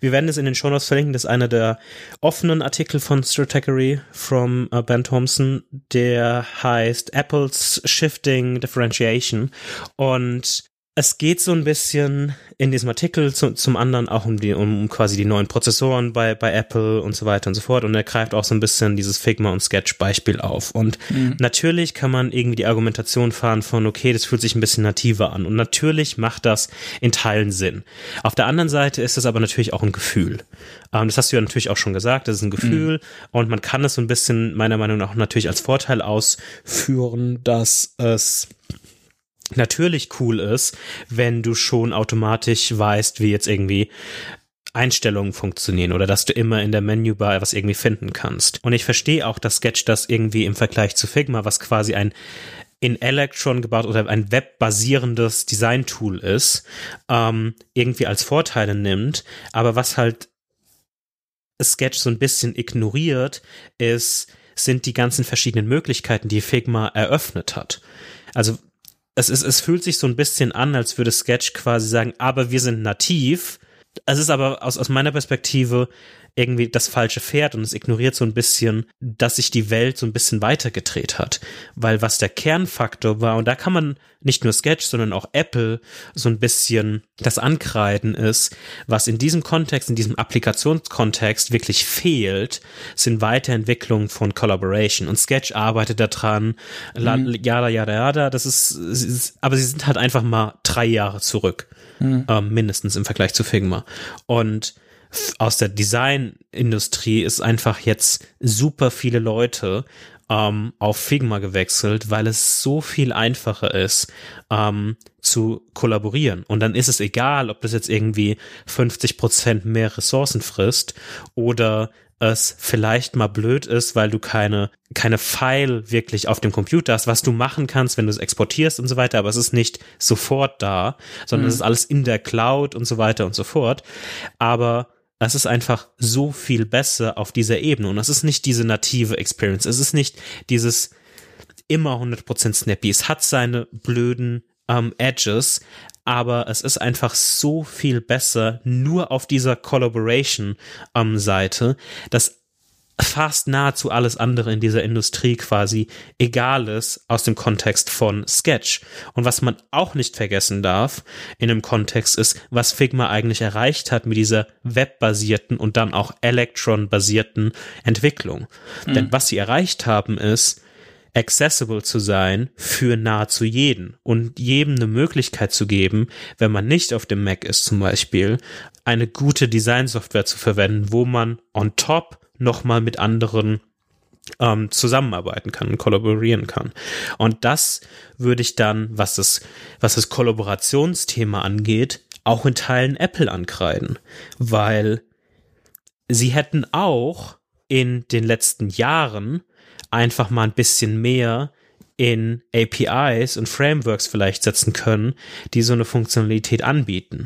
Wir werden es in den Show Notes verlinken, das ist einer der offenen Artikel von Stratechery from uh, Ben Thompson, der heißt Apple's Shifting Differentiation und es geht so ein bisschen in diesem Artikel zu, zum anderen auch um die, um quasi die neuen Prozessoren bei, bei Apple und so weiter und so fort. Und er greift auch so ein bisschen dieses Figma und Sketch Beispiel auf. Und mhm. natürlich kann man irgendwie die Argumentation fahren von, okay, das fühlt sich ein bisschen nativer an. Und natürlich macht das in Teilen Sinn. Auf der anderen Seite ist es aber natürlich auch ein Gefühl. Ähm, das hast du ja natürlich auch schon gesagt, das ist ein Gefühl. Mhm. Und man kann es so ein bisschen meiner Meinung nach natürlich als Vorteil ausführen, dass es natürlich cool ist, wenn du schon automatisch weißt, wie jetzt irgendwie Einstellungen funktionieren oder dass du immer in der Menübar was irgendwie finden kannst. Und ich verstehe auch, dass Sketch das irgendwie im Vergleich zu Figma, was quasi ein in Electron gebaut oder ein webbasierendes Design-Tool ist, ähm, irgendwie als Vorteile nimmt. Aber was halt Sketch so ein bisschen ignoriert, ist, sind die ganzen verschiedenen Möglichkeiten, die Figma eröffnet hat. Also es, ist, es fühlt sich so ein bisschen an, als würde Sketch quasi sagen, aber wir sind nativ. Es ist aber aus, aus meiner Perspektive irgendwie das falsche Pferd und es ignoriert so ein bisschen, dass sich die Welt so ein bisschen weitergedreht hat. Weil was der Kernfaktor war, und da kann man nicht nur Sketch, sondern auch Apple so ein bisschen das ankreiden ist, was in diesem Kontext, in diesem Applikationskontext wirklich fehlt, sind Weiterentwicklungen von Collaboration. Und Sketch arbeitet daran, mhm. jada, jada, jada, das ist, ist, aber sie sind halt einfach mal drei Jahre zurück. Mhm. Ähm, mindestens im Vergleich zu Figma. Und aus der Designindustrie ist einfach jetzt super viele Leute ähm, auf Figma gewechselt, weil es so viel einfacher ist, ähm, zu kollaborieren. Und dann ist es egal, ob das jetzt irgendwie 50 Prozent mehr Ressourcen frisst oder es vielleicht mal blöd ist, weil du keine, keine File wirklich auf dem Computer hast, was du machen kannst, wenn du es exportierst und so weiter, aber es ist nicht sofort da, sondern mhm. es ist alles in der Cloud und so weiter und so fort. Aber es ist einfach so viel besser auf dieser Ebene und es ist nicht diese native Experience. Es ist nicht dieses immer 100% snappy. Es hat seine blöden ähm, Edges, aber es ist einfach so viel besser nur auf dieser Collaboration-Seite, ähm, dass fast nahezu alles andere in dieser Industrie quasi egal ist aus dem Kontext von Sketch. Und was man auch nicht vergessen darf in dem Kontext ist, was Figma eigentlich erreicht hat mit dieser webbasierten und dann auch Electron-basierten Entwicklung. Mhm. Denn was sie erreicht haben ist, accessible zu sein für nahezu jeden und jedem eine Möglichkeit zu geben, wenn man nicht auf dem Mac ist zum Beispiel, eine gute Designsoftware zu verwenden, wo man on top nochmal mit anderen ähm, zusammenarbeiten kann kollaborieren kann. Und das würde ich dann, was das, was das Kollaborationsthema angeht, auch in Teilen Apple ankreiden, weil sie hätten auch in den letzten Jahren einfach mal ein bisschen mehr in APIs und Frameworks vielleicht setzen können, die so eine Funktionalität anbieten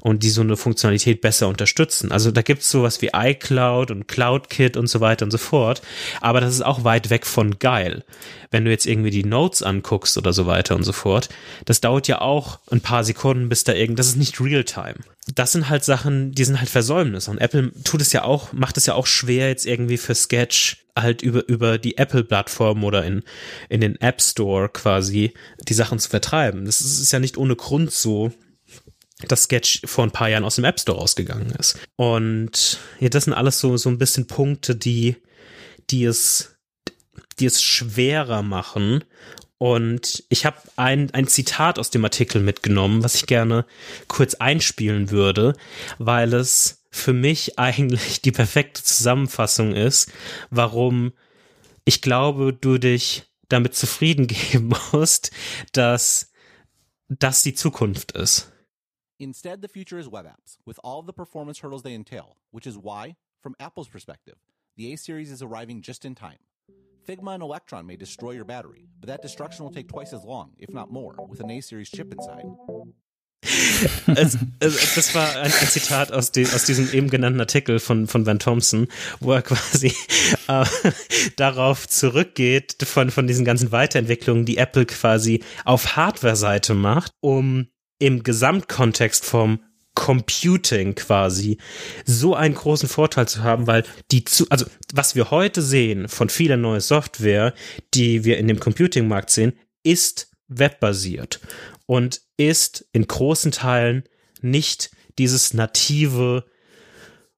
und die so eine Funktionalität besser unterstützen. Also da gibt's sowas wie iCloud und CloudKit und so weiter und so fort, aber das ist auch weit weg von geil. Wenn du jetzt irgendwie die Notes anguckst oder so weiter und so fort, das dauert ja auch ein paar Sekunden, bis da irgend, das ist nicht Realtime das sind halt Sachen, die sind halt Versäumnisse. Und Apple tut es ja auch, macht es ja auch schwer, jetzt irgendwie für Sketch halt über, über die Apple-Plattform oder in, in den App Store quasi die Sachen zu vertreiben. Das ist, ist ja nicht ohne Grund so, dass Sketch vor ein paar Jahren aus dem App Store rausgegangen ist. Und ja, das sind alles so, so ein bisschen Punkte, die, die es, die es schwerer machen und ich habe ein, ein Zitat aus dem Artikel mitgenommen, was ich gerne kurz einspielen würde, weil es für mich eigentlich die perfekte Zusammenfassung ist, warum ich glaube, du dich damit zufrieden geben musst, dass das die Zukunft ist. Instead, the future is web apps, with all the performance hurdles they entail, which is why, from Apple's perspective, the A-Series is arriving just in time. Figma and Electron may destroy your battery, but that destruction will take twice as long, if not more, with an A-Series chip inside. es, es, das war ein, ein Zitat aus, die, aus, diesem eben genannten Artikel von, von Van Thompson, wo er quasi äh, darauf zurückgeht, von, von diesen ganzen Weiterentwicklungen, die Apple quasi auf Hardware-Seite macht, um im Gesamtkontext vom Computing quasi so einen großen Vorteil zu haben, weil die zu, also was wir heute sehen von vieler neuer Software, die wir in dem Computing-Markt sehen, ist webbasiert und ist in großen Teilen nicht dieses native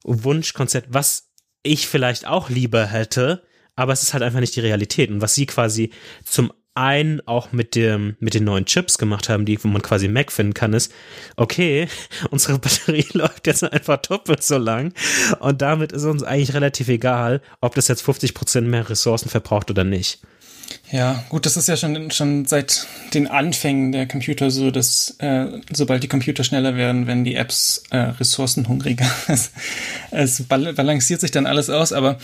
Wunschkonzept, was ich vielleicht auch lieber hätte, aber es ist halt einfach nicht die Realität. Und was sie quasi zum einen auch mit dem mit den neuen Chips gemacht haben, die wo man quasi Mac finden kann, ist okay, unsere Batterie läuft jetzt einfach doppelt so lang und damit ist uns eigentlich relativ egal, ob das jetzt 50 Prozent mehr Ressourcen verbraucht oder nicht.
Ja, gut, das ist ja schon, schon seit den Anfängen der Computer so, dass äh, sobald die Computer schneller werden, werden die Apps äh, ressourcenhungriger. es, es balanciert sich dann alles aus, aber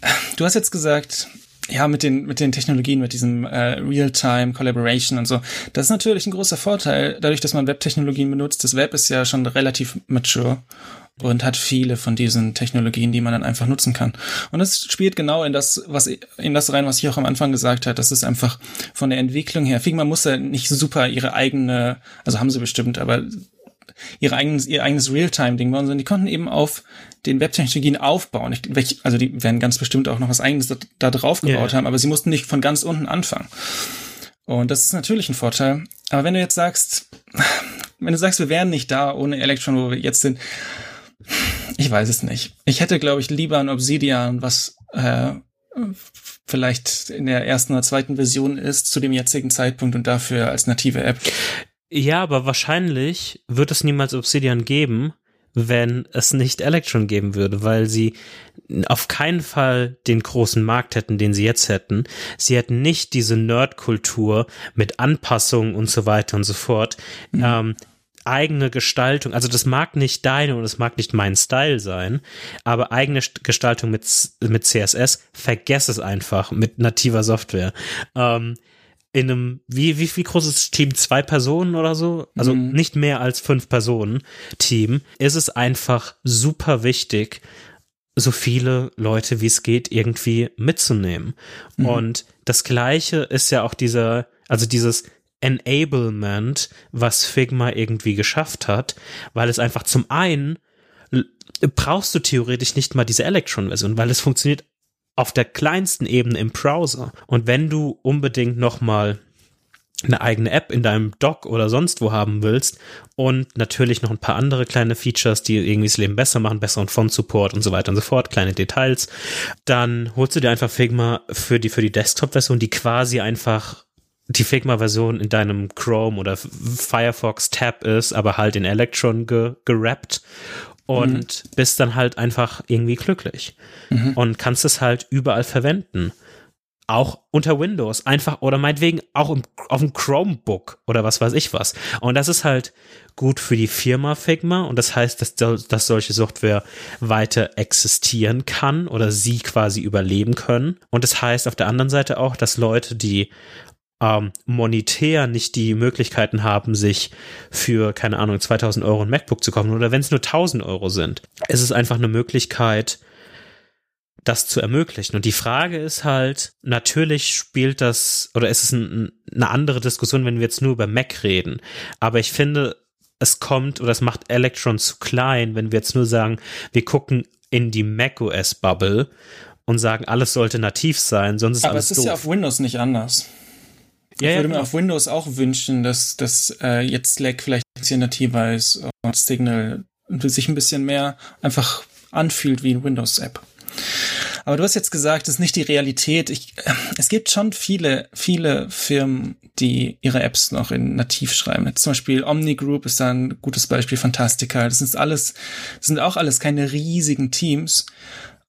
äh, du hast jetzt gesagt, ja, mit den, mit den Technologien, mit diesem äh, Real-Time Collaboration und so. Das ist natürlich ein großer Vorteil, dadurch, dass man Web-Technologien benutzt. Das Web ist ja schon relativ mature und hat viele von diesen Technologien, die man dann einfach nutzen kann. Und das spielt genau in das, was in das rein, was ich auch am Anfang gesagt habe. Das ist einfach von der Entwicklung her. Figma muss ja nicht super ihre eigene, also haben sie bestimmt, aber ihre eigenes, ihr eigenes Realtime-Ding bauen, sondern die konnten eben auf den Webtechnologien aufbauen. Ich, also die werden ganz bestimmt auch noch was eigenes da, da drauf gebaut yeah. haben, aber sie mussten nicht von ganz unten anfangen. Und das ist natürlich ein Vorteil. Aber wenn du jetzt sagst, wenn du sagst, wir wären nicht da ohne Electron, wo wir jetzt sind, ich weiß es nicht. Ich hätte, glaube ich, lieber ein Obsidian, was äh, vielleicht in der ersten oder zweiten Version ist zu dem jetzigen Zeitpunkt und dafür als native App.
Ja, aber wahrscheinlich wird es niemals Obsidian geben, wenn es nicht Electron geben würde, weil sie auf keinen Fall den großen Markt hätten, den sie jetzt hätten. Sie hätten nicht diese Nerdkultur mit Anpassungen und so weiter und so fort. Mhm. Ähm, eigene Gestaltung, also das mag nicht deine und das mag nicht mein Style sein, aber eigene Gestaltung mit, mit CSS, vergess es einfach mit nativer Software. Ähm, in einem, wie, wie, wie groß ist das Team? Zwei Personen oder so? Also mhm. nicht mehr als fünf Personen Team, ist es einfach super wichtig, so viele Leute wie es geht irgendwie mitzunehmen. Mhm. Und das Gleiche ist ja auch dieser, also dieses Enablement, was Figma irgendwie geschafft hat, weil es einfach zum einen brauchst du theoretisch nicht mal diese Electron-Version, weil es funktioniert auf der kleinsten Ebene im Browser. Und wenn du unbedingt nochmal eine eigene App in deinem Dock oder sonst wo haben willst und natürlich noch ein paar andere kleine Features, die irgendwie das Leben besser machen, besseren Font-Support und so weiter und so fort, kleine Details, dann holst du dir einfach Figma für die, für die Desktop-Version, die quasi einfach die Figma-Version in deinem Chrome oder Firefox-Tab ist, aber halt in Electron ge gerappt und mhm. bist dann halt einfach irgendwie glücklich mhm. und kannst es halt überall verwenden. Auch unter Windows, einfach oder meinetwegen auch im, auf dem Chromebook oder was weiß ich was. Und das ist halt gut für die Firma Figma und das heißt, dass, dass solche Software weiter existieren kann oder sie quasi überleben können. Und das heißt auf der anderen Seite auch, dass Leute, die ähm, monetär nicht die Möglichkeiten haben, sich für, keine Ahnung, 2000 Euro ein MacBook zu kaufen oder wenn es nur 1000 Euro sind. Es ist einfach eine Möglichkeit, das zu ermöglichen. Und die Frage ist halt, natürlich spielt das, oder ist es ein, eine andere Diskussion, wenn wir jetzt nur über Mac reden. Aber ich finde, es kommt oder es macht Electron zu klein, wenn wir jetzt nur sagen, wir gucken in die macOS-Bubble und sagen, alles sollte nativ sein, sonst ist
Aber
alles
es ist doof. ja auf Windows nicht anders. Ja, ich würde mir auf Windows auch wünschen, dass, dass äh, jetzt Slack vielleicht ein bisschen nativer ist und Signal sich ein bisschen mehr einfach anfühlt wie ein Windows-App. Aber du hast jetzt gesagt, das ist nicht die Realität. Ich, äh, es gibt schon viele, viele Firmen, die ihre Apps noch in nativ schreiben. Zum Beispiel Omni Group ist da ein gutes Beispiel, Fantastica. Das ist alles, das sind auch alles keine riesigen Teams,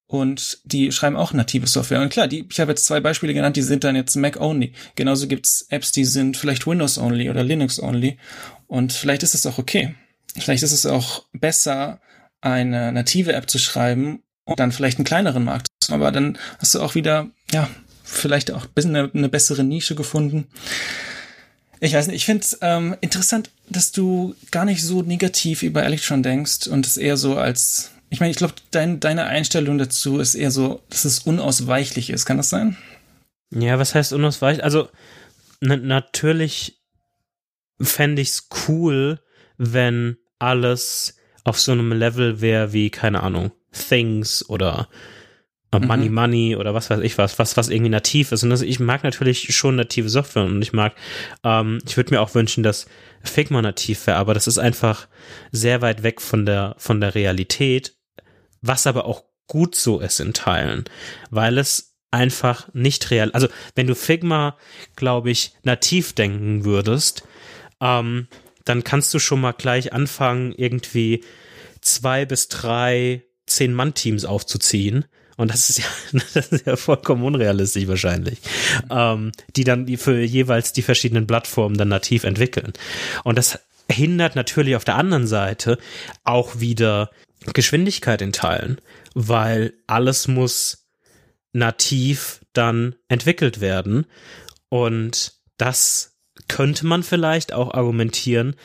und die schreiben auch native Software. Und klar, die, ich habe jetzt zwei Beispiele genannt, die sind dann jetzt Mac-only. Genauso gibt's Apps, die sind vielleicht Windows-only oder Linux-only. Und vielleicht ist es auch okay. Vielleicht ist es auch besser, eine native App zu schreiben und dann vielleicht einen kleineren Markt. Aber dann hast du auch wieder, ja, vielleicht auch ein bisschen eine, eine bessere Nische gefunden. Ich weiß nicht, ich finde es ähm, interessant, dass du gar nicht so negativ über Electron denkst und es eher so als ich meine, ich glaube, dein, deine Einstellung dazu ist eher so, dass es unausweichlich ist. Kann das sein?
Ja, was heißt unausweichlich? Also, natürlich fände ich es cool, wenn alles auf so einem Level wäre wie, keine Ahnung, Things oder äh, Money mhm. Money oder was weiß ich was, was, was irgendwie nativ ist. Und das, ich mag natürlich schon native Software und ich mag, ähm, ich würde mir auch wünschen, dass Figma nativ wäre, aber das ist einfach sehr weit weg von der, von der Realität was aber auch gut so ist in Teilen, weil es einfach nicht real, also wenn du Figma, glaube ich, nativ denken würdest, ähm, dann kannst du schon mal gleich anfangen, irgendwie zwei bis drei Zehn-Mann-Teams aufzuziehen. Und das ist ja, das ist ja vollkommen unrealistisch wahrscheinlich. Ähm, die dann für jeweils die verschiedenen Plattformen dann nativ entwickeln. Und das hindert natürlich auf der anderen Seite auch wieder Geschwindigkeit in Teilen, weil alles muss nativ dann entwickelt werden. Und das könnte man vielleicht auch argumentieren,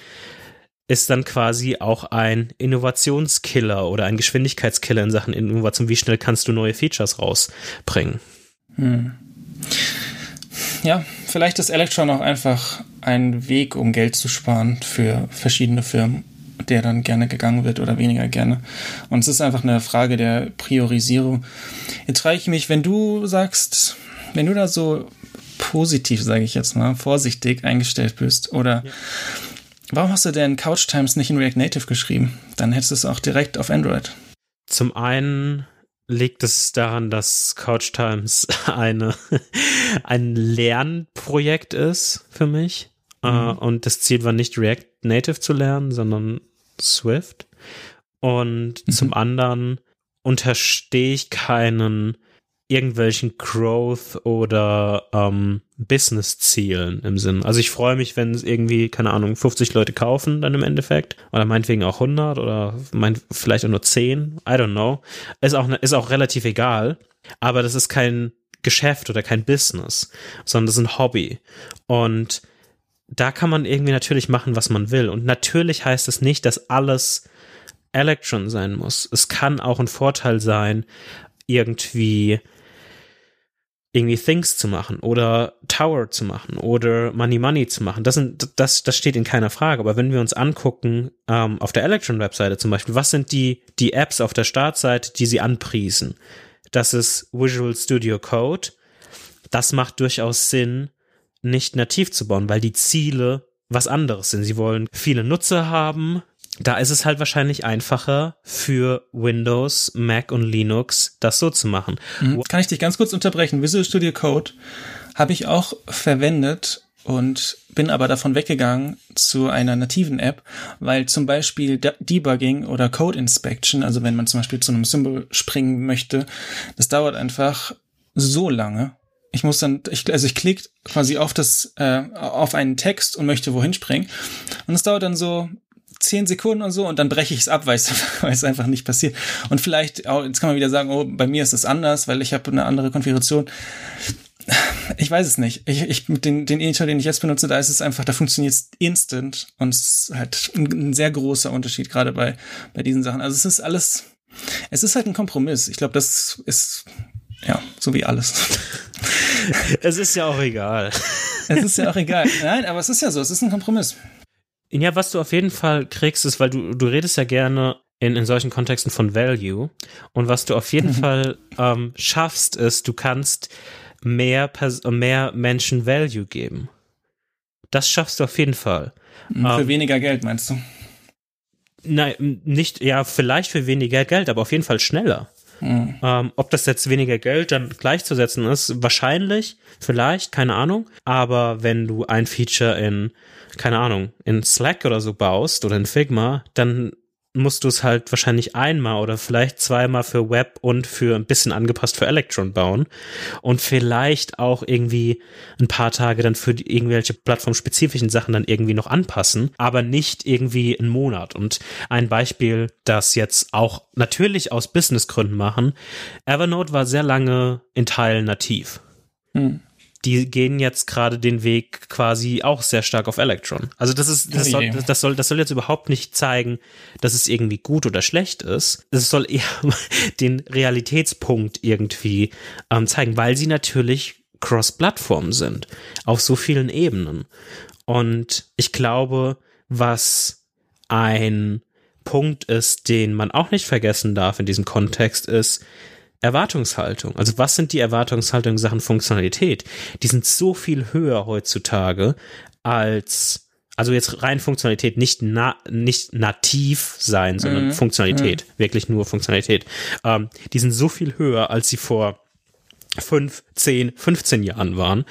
ist dann quasi auch ein Innovationskiller oder ein Geschwindigkeitskiller in Sachen Innovation. Wie schnell kannst du neue Features rausbringen? Hm.
Ja, vielleicht ist Electron auch einfach ein Weg, um Geld zu sparen für verschiedene Firmen der dann gerne gegangen wird oder weniger gerne. Und es ist einfach eine Frage der Priorisierung. Jetzt frage ich mich, wenn du sagst, wenn du da so positiv, sage ich jetzt mal, vorsichtig eingestellt bist oder ja. warum hast du denn Couch Times nicht in React Native geschrieben? Dann hättest du es auch direkt auf Android.
Zum einen liegt es daran, dass Couch Times eine, ein Lernprojekt ist für mich. Mhm. Uh, und das Ziel war nicht React Native zu lernen, sondern Swift. Und mhm. zum anderen unterstehe ich keinen irgendwelchen Growth oder ähm, Business-Zielen im Sinn. Also ich freue mich, wenn es irgendwie, keine Ahnung, 50 Leute kaufen dann im Endeffekt oder meinetwegen auch 100 oder mein, vielleicht auch nur 10, I don't know. Ist auch, ist auch relativ egal, aber das ist kein Geschäft oder kein Business, sondern das ist ein Hobby und da kann man irgendwie natürlich machen, was man will. Und natürlich heißt es nicht, dass alles Electron sein muss. Es kann auch ein Vorteil sein, irgendwie irgendwie Things zu machen oder Tower zu machen oder Money Money zu machen. Das, sind, das, das steht in keiner Frage. Aber wenn wir uns angucken, ähm, auf der Electron-Webseite zum Beispiel, was sind die, die Apps auf der Startseite, die sie anpriesen? Das ist Visual Studio Code. Das macht durchaus Sinn, nicht nativ zu bauen, weil die Ziele was anderes sind. Sie wollen viele Nutzer haben, da ist es halt wahrscheinlich einfacher für Windows, Mac und Linux das so zu machen.
Mhm. Kann ich dich ganz kurz unterbrechen? Visual Studio Code habe ich auch verwendet und bin aber davon weggegangen zu einer nativen App, weil zum Beispiel Debugging oder Code Inspection, also wenn man zum Beispiel zu einem Symbol springen möchte, das dauert einfach so lange. Ich muss dann, ich, also ich klicke quasi auf das, äh, auf einen Text und möchte wohin springen. Und es dauert dann so zehn Sekunden und so und dann breche ich es ab, weil es, einfach nicht passiert. Und vielleicht, jetzt kann man wieder sagen, oh, bei mir ist es anders, weil ich habe eine andere Konfiguration. Ich weiß es nicht. Ich, ich mit den, den Editor, den ich jetzt benutze, da ist es einfach, da funktioniert es instant und es ist halt ein, ein sehr großer Unterschied, gerade bei, bei diesen Sachen. Also es ist alles, es ist halt ein Kompromiss. Ich glaube, das ist, ja, so wie alles.
Es ist ja auch egal.
Es ist ja auch egal. Nein, aber es ist ja so, es ist ein Kompromiss.
Ja, was du auf jeden Fall kriegst, ist, weil du, du redest ja gerne in, in solchen Kontexten von Value. Und was du auf jeden mhm. Fall ähm, schaffst, ist, du kannst mehr, Pers mehr Menschen Value geben. Das schaffst du auf jeden Fall.
Mhm, für ähm, weniger Geld, meinst du?
Nein, nicht, ja, vielleicht für weniger Geld, aber auf jeden Fall schneller. Mhm. Ähm, ob das jetzt weniger Geld dann gleichzusetzen ist, wahrscheinlich, vielleicht, keine Ahnung. Aber wenn du ein Feature in keine Ahnung, in Slack oder so baust oder in Figma, dann musst du es halt wahrscheinlich einmal oder vielleicht zweimal für Web und für ein bisschen angepasst für Electron bauen und vielleicht auch irgendwie ein paar Tage dann für irgendwelche plattformspezifischen Sachen dann irgendwie noch anpassen, aber nicht irgendwie einen Monat. Und ein Beispiel, das jetzt auch natürlich aus Businessgründen machen, Evernote war sehr lange in Teilen nativ. Hm die gehen jetzt gerade den Weg quasi auch sehr stark auf Electron. Also das ist, das soll, das soll, das soll jetzt überhaupt nicht zeigen, dass es irgendwie gut oder schlecht ist. Es soll eher den Realitätspunkt irgendwie ähm, zeigen, weil sie natürlich Cross-Plattform sind. Auf so vielen Ebenen. Und ich glaube, was ein Punkt ist, den man auch nicht vergessen darf in diesem Kontext, ist, Erwartungshaltung. Also was sind die Erwartungshaltungen Sachen Funktionalität? Die sind so viel höher heutzutage als also jetzt rein Funktionalität, nicht na, nicht nativ sein, sondern mhm. Funktionalität, mhm. wirklich nur Funktionalität. Ähm, die sind so viel höher, als sie vor fünf, zehn, 15 Jahren waren,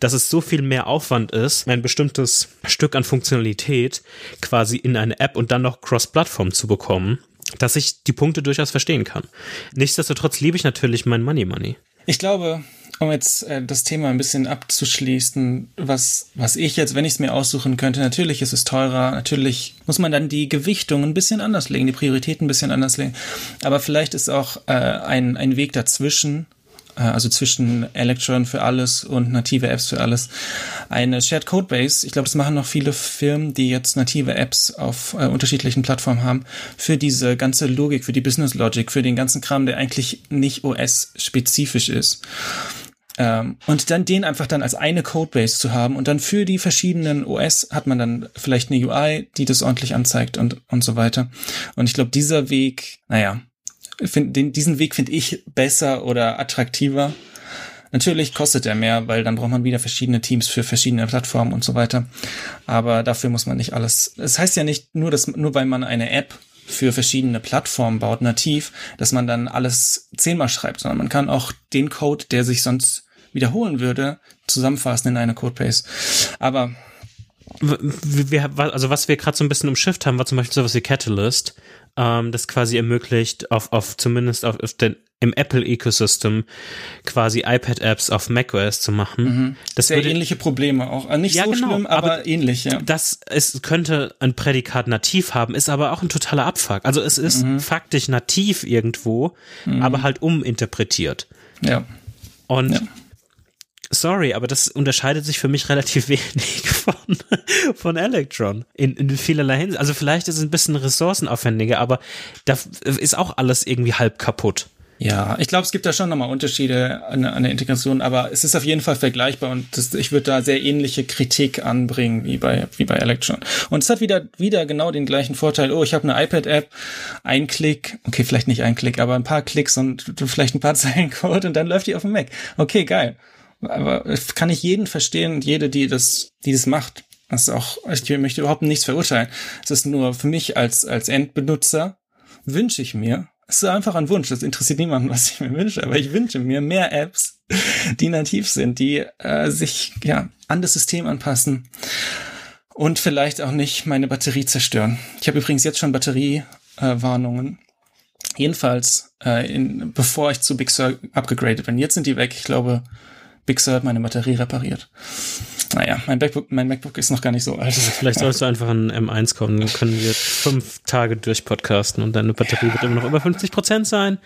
dass es so viel mehr Aufwand ist, ein bestimmtes Stück an Funktionalität quasi in eine App und dann noch Cross-Plattform zu bekommen, dass ich die Punkte durchaus verstehen kann. Nichtsdestotrotz liebe ich natürlich mein Money Money.
Ich glaube, um jetzt äh, das Thema ein bisschen abzuschließen, was, was ich jetzt, wenn ich es mir aussuchen könnte, natürlich ist es teurer, natürlich muss man dann die Gewichtung ein bisschen anders legen, die Prioritäten ein bisschen anders legen. Aber vielleicht ist auch äh, ein, ein Weg dazwischen, also zwischen Electron für alles und native Apps für alles, eine Shared Codebase. Ich glaube, das machen noch viele Firmen, die jetzt native Apps auf äh, unterschiedlichen Plattformen haben, für diese ganze Logik, für die Business Logic, für den ganzen Kram, der eigentlich nicht OS-spezifisch ist. Ähm, und dann den einfach dann als eine Codebase zu haben und dann für die verschiedenen OS hat man dann vielleicht eine UI, die das ordentlich anzeigt und, und so weiter. Und ich glaube, dieser Weg, naja, find, den, diesen Weg finde ich besser oder attraktiver. Natürlich kostet er mehr, weil dann braucht man wieder verschiedene Teams für verschiedene Plattformen und so weiter. Aber dafür muss man nicht alles. Es das heißt ja nicht nur, dass nur weil man eine App für verschiedene Plattformen baut, nativ, dass man dann alles zehnmal schreibt, sondern man kann auch den Code, der sich sonst wiederholen würde, zusammenfassen in eine Codebase. Aber
wir, also was wir gerade so ein bisschen umschifft haben, war zum Beispiel sowas wie Catalyst, ähm, das quasi ermöglicht, auf, auf zumindest auf, auf den im Apple-Ecosystem quasi iPad-Apps auf macOS zu machen. Mhm.
Das Sehr würde, ähnliche Probleme auch. Äh, nicht ja, so genau, schlimm, aber, aber, ähnlich, ja.
Das es könnte ein Prädikat nativ haben, ist aber auch ein totaler Abfuck. Also es ist mhm. faktisch nativ irgendwo, mhm. aber halt uminterpretiert.
Ja.
Und ja sorry, aber das unterscheidet sich für mich relativ wenig von, von Electron in, in vielerlei Hinsicht. Also vielleicht ist es ein bisschen ressourcenaufwendiger, aber da ist auch alles irgendwie halb kaputt.
Ja, ich glaube, es gibt da schon nochmal Unterschiede an, an, der Integration, aber es ist auf jeden Fall vergleichbar und das, ich würde da sehr ähnliche Kritik anbringen wie bei, wie bei Electron. Und es hat wieder, wieder genau den gleichen Vorteil. Oh, ich habe eine iPad-App, ein Klick, okay, vielleicht nicht ein Klick, aber ein paar Klicks und vielleicht ein paar Zeilen Code und dann läuft die auf dem Mac. Okay, geil. Aber kann ich jeden verstehen, jede, die das, die das macht. Das ist auch, ich möchte überhaupt nichts verurteilen. Es ist nur für mich als, als Endbenutzer wünsche ich mir, es ist einfach ein Wunsch, das interessiert niemanden, was ich mir wünsche, aber ich wünsche mir mehr Apps, die nativ sind, die äh, sich ja an das System anpassen und vielleicht auch nicht meine Batterie zerstören. Ich habe übrigens jetzt schon Batteriewarnungen. Äh, Jedenfalls, äh, in, bevor ich zu Big Sur abgegradet bin. Jetzt sind die weg. Ich glaube, Big Sur hat meine Batterie repariert. Naja, mein MacBook, mein MacBook ist noch gar nicht so alt. Also
vielleicht sollst du einfach an M1 kommen, dann können wir fünf Tage durchpodcasten und deine Batterie ja. wird immer noch über 50 Prozent sein.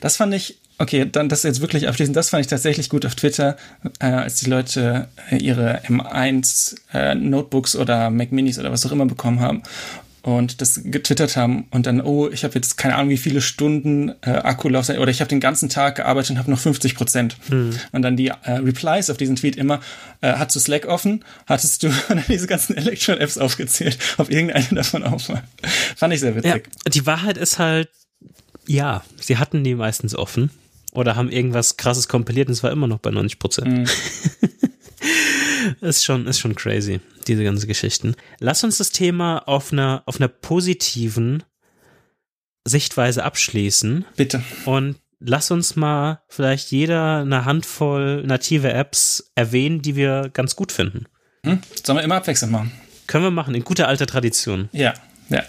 Das fand ich, okay, dann das jetzt wirklich abschließend, das fand ich tatsächlich gut auf Twitter, äh, als die Leute äh, ihre M1 äh, Notebooks oder Mac Minis oder was auch immer bekommen haben und das getwittert haben und dann, oh, ich habe jetzt keine Ahnung, wie viele Stunden äh, Akkulaufzeit oder ich habe den ganzen Tag gearbeitet und habe noch 50 Prozent. Hm. Und dann die äh, Replies auf diesen Tweet immer, äh, hast du Slack offen? Hattest du diese ganzen Electron-Apps aufgezählt, ob irgendeine davon aufmacht? Fand ich sehr witzig.
Ja, die Wahrheit ist halt, ja, sie hatten die meistens offen oder haben irgendwas krasses kompiliert und es war immer noch bei 90 Prozent. Hm. ist schon, ist schon crazy, diese ganzen Geschichten. Lass uns das Thema auf einer, auf einer positiven Sichtweise abschließen.
Bitte.
Und lass uns mal vielleicht jeder eine Handvoll native Apps erwähnen, die wir ganz gut finden.
Hm? Sollen wir immer abwechselnd machen?
Können wir machen, in guter alter Tradition.
Ja, ja.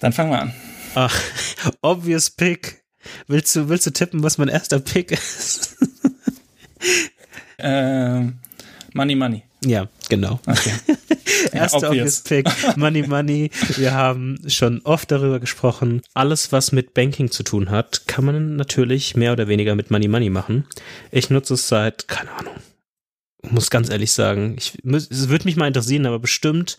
Dann fangen wir an.
Ach, obvious Pick. Willst du, willst du tippen, was mein erster Pick ist?
ähm, Money Money.
Ja, genau. Okay. Erster ja, obvious. Pick, Money Money. Wir haben schon oft darüber gesprochen. Alles, was mit Banking zu tun hat, kann man natürlich mehr oder weniger mit Money Money machen. Ich nutze es seit, keine Ahnung, muss ganz ehrlich sagen, ich, es würde mich mal interessieren, aber bestimmt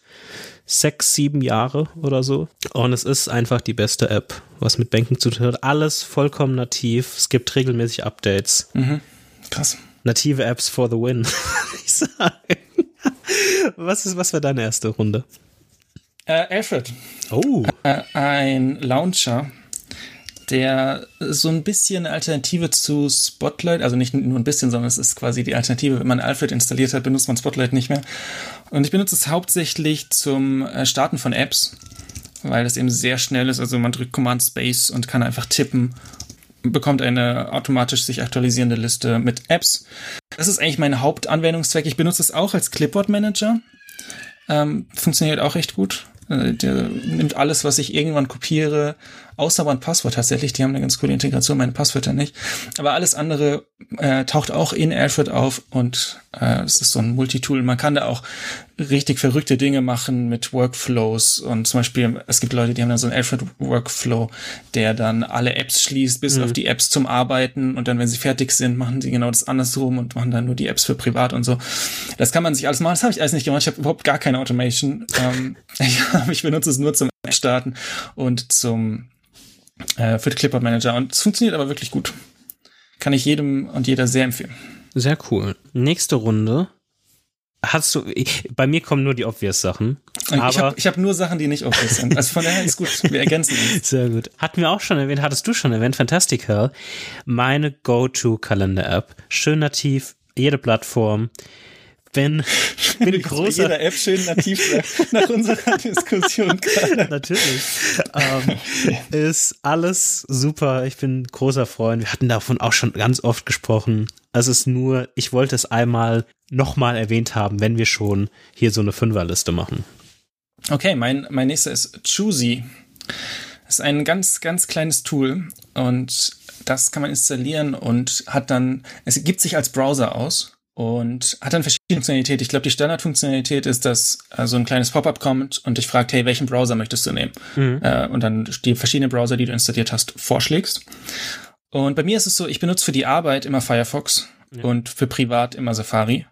sechs, sieben Jahre oder so. Und es ist einfach die beste App, was mit Banking zu tun hat. Alles vollkommen nativ. Es gibt regelmäßig Updates.
Mhm. Krass
native Apps for the win, ich sagen. Was ist, was war deine erste Runde?
Äh, Alfred.
Oh.
Äh, ein Launcher, der so ein bisschen Alternative zu Spotlight, also nicht nur ein bisschen, sondern es ist quasi die Alternative. Wenn man Alfred installiert hat, benutzt man Spotlight nicht mehr. Und ich benutze es hauptsächlich zum äh, Starten von Apps, weil es eben sehr schnell ist. Also man drückt Command Space und kann einfach tippen bekommt eine automatisch sich aktualisierende Liste mit Apps. Das ist eigentlich mein Hauptanwendungszweck. Ich benutze es auch als Clipboard Manager. Ähm, funktioniert auch recht gut. Äh, der nimmt alles, was ich irgendwann kopiere, außer mein Passwort tatsächlich. Die haben eine ganz coole Integration, meine Passwörter nicht. Aber alles andere äh, taucht auch in Alfred auf und äh, es ist so ein Multitool. Man kann da auch richtig verrückte Dinge machen mit Workflows und zum Beispiel, es gibt Leute, die haben dann so einen Alfred Workflow, der dann alle Apps schließt, bis mhm. auf die Apps zum Arbeiten und dann, wenn sie fertig sind, machen sie genau das andersrum und machen dann nur die Apps für privat und so. Das kann man sich alles machen. Das habe ich alles nicht gemacht. Ich habe überhaupt gar keine Automation. ähm, ich, ich benutze es nur zum Starten und zum äh, für den Clipboard Manager und es funktioniert aber wirklich gut. Kann ich jedem und jeder sehr empfehlen.
Sehr cool. Nächste Runde. Hast du, bei mir kommen nur die obvious Sachen.
Aber ich habe hab nur Sachen, die nicht obvious sind. Also von daher ist gut. Wir ergänzen uns.
Sehr gut. Hatten wir auch schon erwähnt, hattest du schon erwähnt, Fantastical. Meine Go-To-Kalender-App. Schön nativ, jede Plattform bin, bin großer.
jeder App schön nativ nach unserer Diskussion
gerade. Natürlich. Ähm, ist alles super. Ich bin großer Freund. Wir hatten davon auch schon ganz oft gesprochen. Es ist nur, ich wollte es einmal nochmal erwähnt haben, wenn wir schon hier so eine Fünferliste machen.
Okay, mein, mein nächster ist Choosy. Das ist ein ganz, ganz kleines Tool und das kann man installieren und hat dann, es gibt sich als Browser aus und hat dann verschiedene Funktionalität. Ich glaube, die Standardfunktionalität ist, dass äh, so ein kleines Pop-up kommt und dich fragt, hey, welchen Browser möchtest du nehmen? Mhm. Äh, und dann die verschiedenen Browser, die du installiert hast, vorschlägst. Und bei mir ist es so, ich benutze für die Arbeit immer Firefox ja. und für privat immer Safari.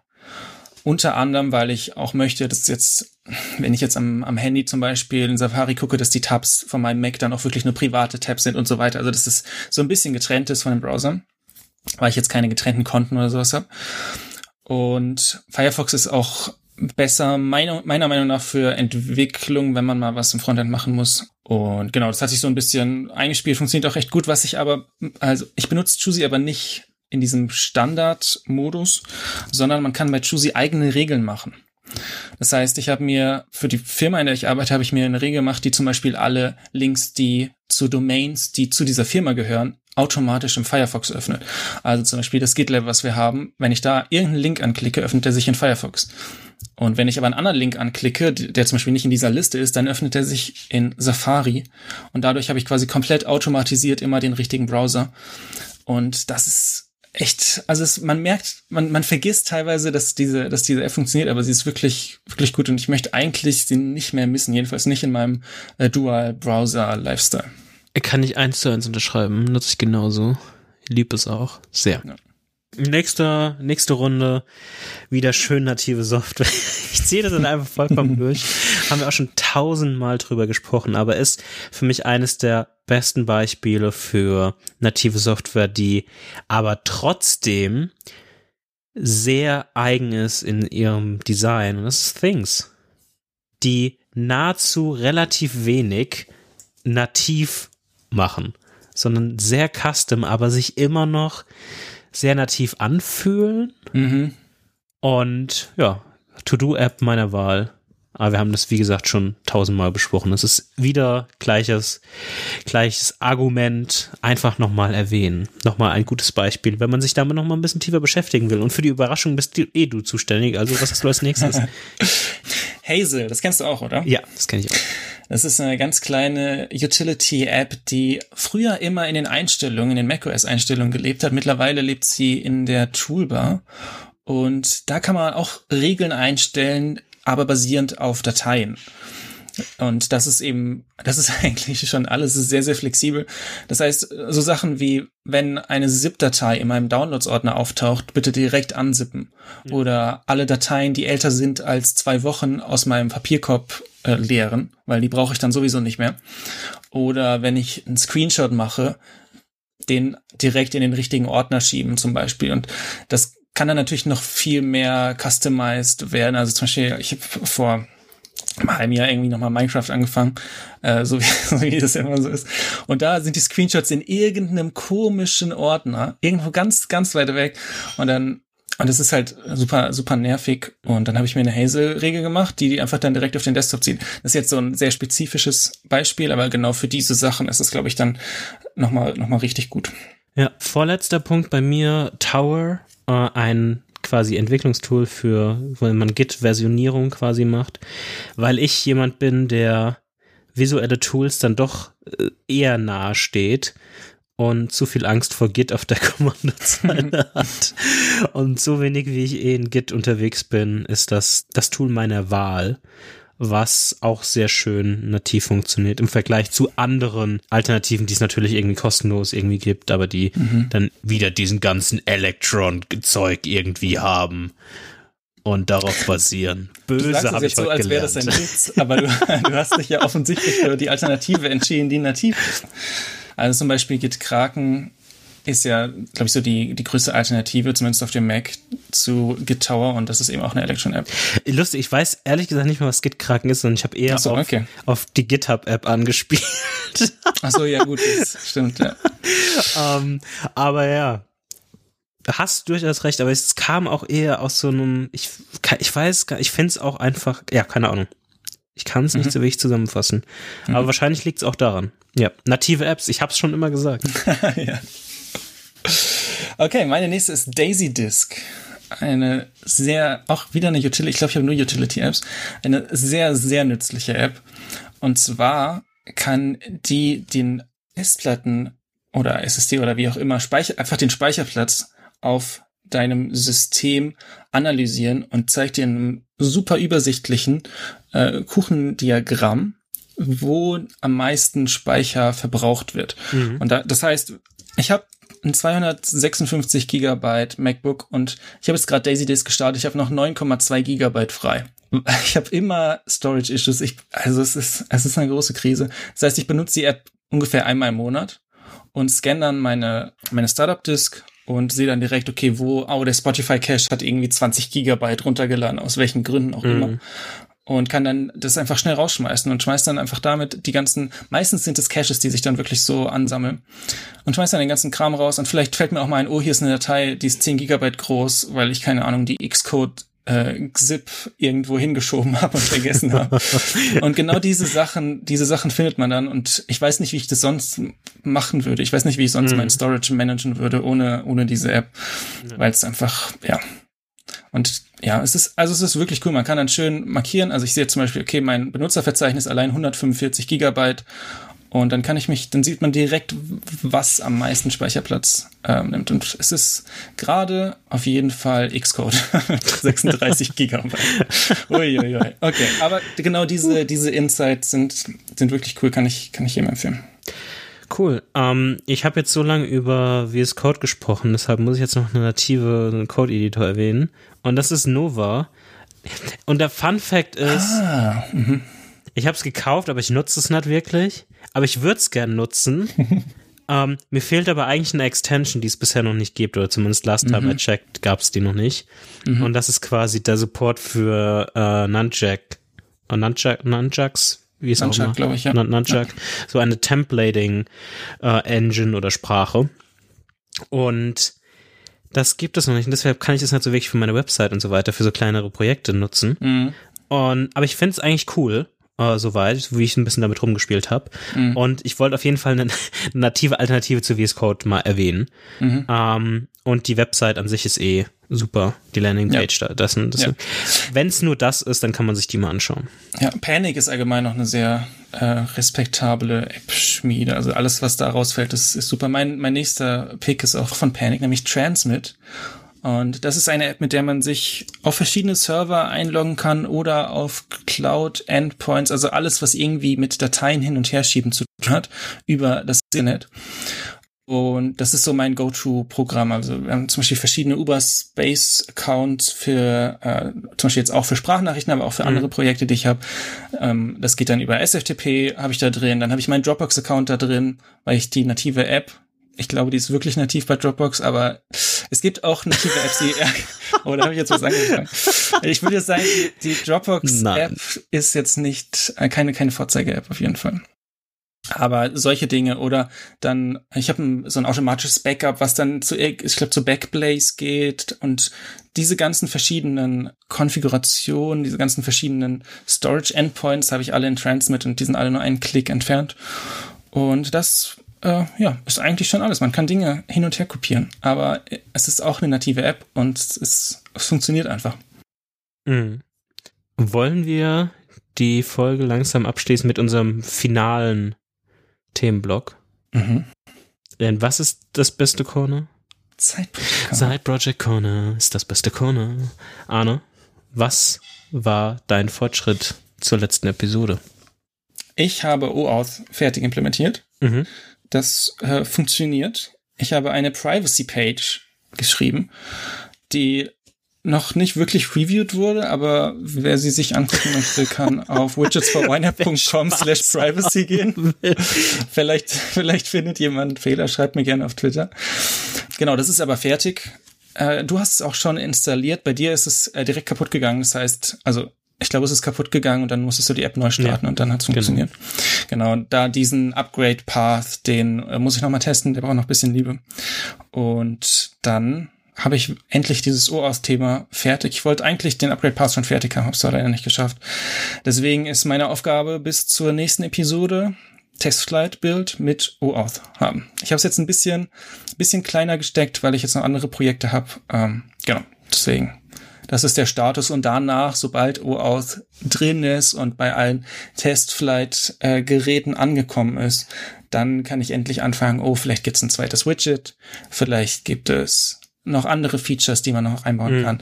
Unter anderem, weil ich auch möchte, dass jetzt, wenn ich jetzt am, am Handy zum Beispiel in Safari gucke, dass die Tabs von meinem Mac dann auch wirklich nur private Tabs sind und so weiter. Also dass es so ein bisschen getrennt ist von den Browsern, weil ich jetzt keine getrennten Konten oder sowas habe. Und Firefox ist auch besser, meiner, meiner Meinung nach, für Entwicklung, wenn man mal was im Frontend machen muss. Und genau, das hat sich so ein bisschen eingespielt, funktioniert auch recht gut. Was ich aber, also ich benutze Choosy aber nicht in diesem Standard-Modus, sondern man kann bei Choosy eigene Regeln machen. Das heißt, ich habe mir für die Firma, in der ich arbeite, habe ich mir eine Regel gemacht, die zum Beispiel alle Links, die zu Domains, die zu dieser Firma gehören, automatisch im Firefox öffnet. Also zum Beispiel das GitLab, was wir haben, wenn ich da irgendeinen Link anklicke, öffnet er sich in Firefox. Und wenn ich aber einen anderen Link anklicke, der zum Beispiel nicht in dieser Liste ist, dann öffnet er sich in Safari. Und dadurch habe ich quasi komplett automatisiert immer den richtigen Browser. Und das ist echt, also es, man merkt, man, man vergisst teilweise, dass diese, dass diese App funktioniert, aber sie ist wirklich, wirklich gut und ich möchte eigentlich sie nicht mehr missen, jedenfalls nicht in meinem äh, Dual-Browser-Lifestyle.
Kann ich eins zu eins unterschreiben, nutze ich genauso. Lieb es auch. Sehr. Ja. Nächste, nächste Runde, wieder schön native Software. Ich ziehe das dann einfach vollkommen durch. Haben wir auch schon tausendmal drüber gesprochen, aber ist für mich eines der besten Beispiele für native Software, die aber trotzdem sehr eigen ist in ihrem Design. Und das ist Things, die nahezu relativ wenig nativ machen, sondern sehr custom, aber sich immer noch sehr nativ anfühlen. Mhm. Und ja, To-Do-App meiner Wahl. Aber wir haben das, wie gesagt, schon tausendmal besprochen. Es ist wieder gleiches, gleiches Argument. Einfach nochmal erwähnen. Nochmal ein gutes Beispiel, wenn man sich damit nochmal ein bisschen tiefer beschäftigen will. Und für die Überraschung bist du, eh du zuständig. Also, was hast du als nächstes?
Hazel, das kennst du auch, oder?
Ja, das kenne ich auch.
Das ist eine ganz kleine Utility-App, die früher immer in den Einstellungen, in den macOS-Einstellungen gelebt hat. Mittlerweile lebt sie in der Toolbar. Und da kann man auch Regeln einstellen, aber basierend auf Dateien. Und das ist eben, das ist eigentlich schon alles, ist sehr, sehr flexibel. Das heißt, so Sachen wie, wenn eine ZIP-Datei in meinem Downloads-Ordner auftaucht, bitte direkt ansippen. Ja. Oder alle Dateien, die älter sind als zwei Wochen aus meinem Papierkorb äh, leeren, weil die brauche ich dann sowieso nicht mehr. Oder wenn ich einen Screenshot mache, den direkt in den richtigen Ordner schieben zum Beispiel. Und das kann dann natürlich noch viel mehr customized werden. Also zum Beispiel, ich habe vor einem halben Jahr irgendwie nochmal Minecraft angefangen, äh, so, wie, so wie das immer so ist. Und da sind die Screenshots in irgendeinem komischen Ordner, irgendwo ganz, ganz weit weg. Und dann und es ist halt super, super nervig. Und dann habe ich mir eine Hazel-Regel gemacht, die die einfach dann direkt auf den Desktop zieht. Das ist jetzt so ein sehr spezifisches Beispiel, aber genau für diese Sachen ist es, glaube ich, dann nochmal, noch mal richtig gut.
Ja, vorletzter Punkt bei mir, Tower, äh, ein quasi Entwicklungstool für, wenn man Git-Versionierung quasi macht, weil ich jemand bin, der visuelle Tools dann doch äh, eher nahe steht und zu viel Angst vor Git auf der Kommandozeile hat. Und so wenig wie ich eh in Git unterwegs bin, ist das das Tool meiner Wahl was auch sehr schön nativ funktioniert im Vergleich zu anderen Alternativen, die es natürlich irgendwie kostenlos irgendwie gibt, aber die mhm. dann wieder diesen ganzen Electron-Zeug irgendwie haben und darauf basieren.
Böse habe ich so, als wäre das ein Witz, aber du, du hast dich ja offensichtlich für die Alternative entschieden, die nativ ist. Also zum Beispiel Git Kraken ist ja, glaube ich, so die, die größte Alternative, zumindest auf dem Mac, zu Git Tower und das ist eben auch eine Electron-App.
Lustig, ich weiß ehrlich gesagt nicht mehr, was Git Kraken ist, sondern ich habe eher so, auf, okay. auf, die GitHub-App angespielt.
Ach so, ja gut, das stimmt, ja.
um, ähm, aber ja, hast durchaus recht, aber es kam auch eher aus so einem, ich, ich weiß, ich fände es auch einfach, ja, keine Ahnung. Ich kann es nicht mhm. so wirklich zusammenfassen. Mhm. Aber wahrscheinlich liegt es auch daran. Ja, native Apps, ich habe es schon immer gesagt. ja.
Okay, meine nächste ist Daisy Disk. Eine sehr, auch wieder eine Utility, ich glaube, ich habe nur Utility-Apps. Eine sehr, sehr nützliche App. Und zwar kann die den Festplatten oder SSD oder wie auch immer Speicher, einfach den Speicherplatz auf deinem System analysieren und zeigt dir einen super übersichtlichen äh, Kuchendiagramm, wo am meisten Speicher verbraucht wird. Mhm. Und da, das heißt, ich habe ein 256 Gigabyte MacBook und ich habe jetzt gerade Daisy Disk gestartet. Ich habe noch 9,2 Gigabyte frei. Ich habe immer Storage Issues. Ich, also es ist, es ist eine große Krise. Das heißt, ich benutze die App ungefähr einmal im Monat und scanne dann meine, meine Startup Disk und sehe dann direkt, okay, wo, oh, der Spotify Cache hat irgendwie 20 Gigabyte runtergeladen, aus welchen Gründen auch mhm. immer und kann dann das einfach schnell rausschmeißen und schmeißt dann einfach damit die ganzen, meistens sind es Caches, die sich dann wirklich so ansammeln und schmeißt dann den ganzen Kram raus und vielleicht fällt mir auch mal ein, oh, hier ist eine Datei, die ist 10 Gigabyte groß, weil ich keine Ahnung, die Xcode äh, Xip irgendwo hingeschoben habe und vergessen habe. und genau diese Sachen, diese Sachen findet man dann und ich weiß nicht, wie ich das sonst machen würde. Ich weiß nicht, wie ich sonst mhm. mein Storage managen würde ohne, ohne diese App, ja. weil es einfach, ja, und ja, es ist, also es ist wirklich cool. Man kann dann schön markieren. Also ich sehe zum Beispiel, okay, mein Benutzerverzeichnis allein 145 Gigabyte. Und dann kann ich mich, dann sieht man direkt, was am meisten Speicherplatz ähm, nimmt. Und es ist gerade auf jeden Fall Xcode 36 Gigabyte. Uiuiui. Okay, aber genau diese, diese Insights sind, sind wirklich cool, kann ich, kann ich jedem empfehlen.
Cool. Ähm, ich habe jetzt so lange über VS Code gesprochen, deshalb muss ich jetzt noch eine native Code-Editor erwähnen. Und das ist Nova. Und der Fun Fact ist, ah, mhm. ich habe es gekauft, aber ich nutze es nicht wirklich. Aber ich würde es gern nutzen. ähm, mir fehlt aber eigentlich eine Extension, die es bisher noch nicht gibt, oder zumindest last time mhm. I checked gab es die noch nicht. Mhm. Und das ist quasi der Support für äh, Nunchuck. Uh, Nunchuck, Nunchucks, wie es auch immer. glaube ich, ja. Nunchuck. Ja. So eine Templating äh, Engine oder Sprache. Und das gibt es noch nicht. Und deshalb kann ich das nicht so wirklich für meine Website und so weiter, für so kleinere Projekte nutzen. Mhm. Und, aber ich finde es eigentlich cool, äh, soweit, wie ich ein bisschen damit rumgespielt habe. Mhm. Und ich wollte auf jeden Fall eine, eine, native Alternative zu VS Code mal erwähnen. Mhm. Ähm, und die Website an sich ist eh super, die Landingpage ja. da. Das, das ja. Wenn es nur das ist, dann kann man sich die mal anschauen.
Ja, Panic ist allgemein noch eine sehr äh, respektable App-Schmiede. Also alles, was da rausfällt, ist, ist super. Mein, mein nächster Pick ist auch von Panic, nämlich Transmit. Und das ist eine App, mit der man sich auf verschiedene Server einloggen kann oder auf Cloud-Endpoints, also alles, was irgendwie mit Dateien hin und her schieben zu tun hat, über das Internet. Und das ist so mein Go-To-Programm. Also wir haben zum Beispiel verschiedene Uber Space-Accounts für, äh, zum Beispiel jetzt auch für Sprachnachrichten, aber auch für mhm. andere Projekte, die ich habe. Ähm, das geht dann über SFTP, habe ich da drin. Dann habe ich meinen Dropbox-Account da drin, weil ich die native App ich glaube, die ist wirklich nativ bei Dropbox, aber es gibt auch native Apps, die. oh, da habe ich jetzt was angefangen. Ich würde jetzt sagen, die, Dropbox-App ist jetzt nicht äh, keine keine Vorzeige-App auf jeden Fall. Aber solche Dinge oder dann, ich habe so ein automatisches Backup, was dann zu, ich glaube, zu Backblaze geht und diese ganzen verschiedenen Konfigurationen, diese ganzen verschiedenen Storage Endpoints habe ich alle in Transmit und die sind alle nur einen Klick entfernt. Und das äh, ja, ist eigentlich schon alles. Man kann Dinge hin und her kopieren, aber es ist auch eine native App und es, ist, es funktioniert einfach.
Mhm. Wollen wir die Folge langsam abschließen mit unserem finalen Themenblock? Mhm. Denn was ist das beste Corner?
Side Project
Corner. Side Project Corner ist das beste Corner. Arne, was war dein Fortschritt zur letzten Episode?
Ich habe OAuth fertig implementiert. Mhm. Das äh, funktioniert. Ich habe eine Privacy Page geschrieben, die noch nicht wirklich reviewed wurde, aber wer sie sich angucken möchte, kann auf widgetsforwiner.com slash privacy gehen. vielleicht, vielleicht findet jemand einen Fehler, schreibt mir gerne auf Twitter. Genau, das ist aber fertig. Äh, du hast es auch schon installiert. Bei dir ist es äh, direkt kaputt gegangen. Das heißt, also ich glaube, es ist kaputt gegangen und dann musstest du die App neu starten ja. und dann hat es genau. funktioniert. Genau. genau, da diesen Upgrade-Path, den äh, muss ich nochmal testen, der braucht noch ein bisschen Liebe. Und dann habe ich endlich dieses OAuth-Thema fertig. Ich wollte eigentlich den Upgrade-Path schon fertig haben, habe es leider nicht geschafft. Deswegen ist meine Aufgabe bis zur nächsten Episode Testflight-Build mit OAuth haben. Ich habe es jetzt ein bisschen, bisschen kleiner gesteckt, weil ich jetzt noch andere Projekte habe. Ähm, genau, deswegen Das ist der Status und danach, sobald OAuth drin ist und bei allen Testflight-Geräten angekommen ist, dann kann ich endlich anfangen, oh, vielleicht gibt's ein zweites Widget, vielleicht gibt es noch andere Features, die man noch einbauen mhm. kann.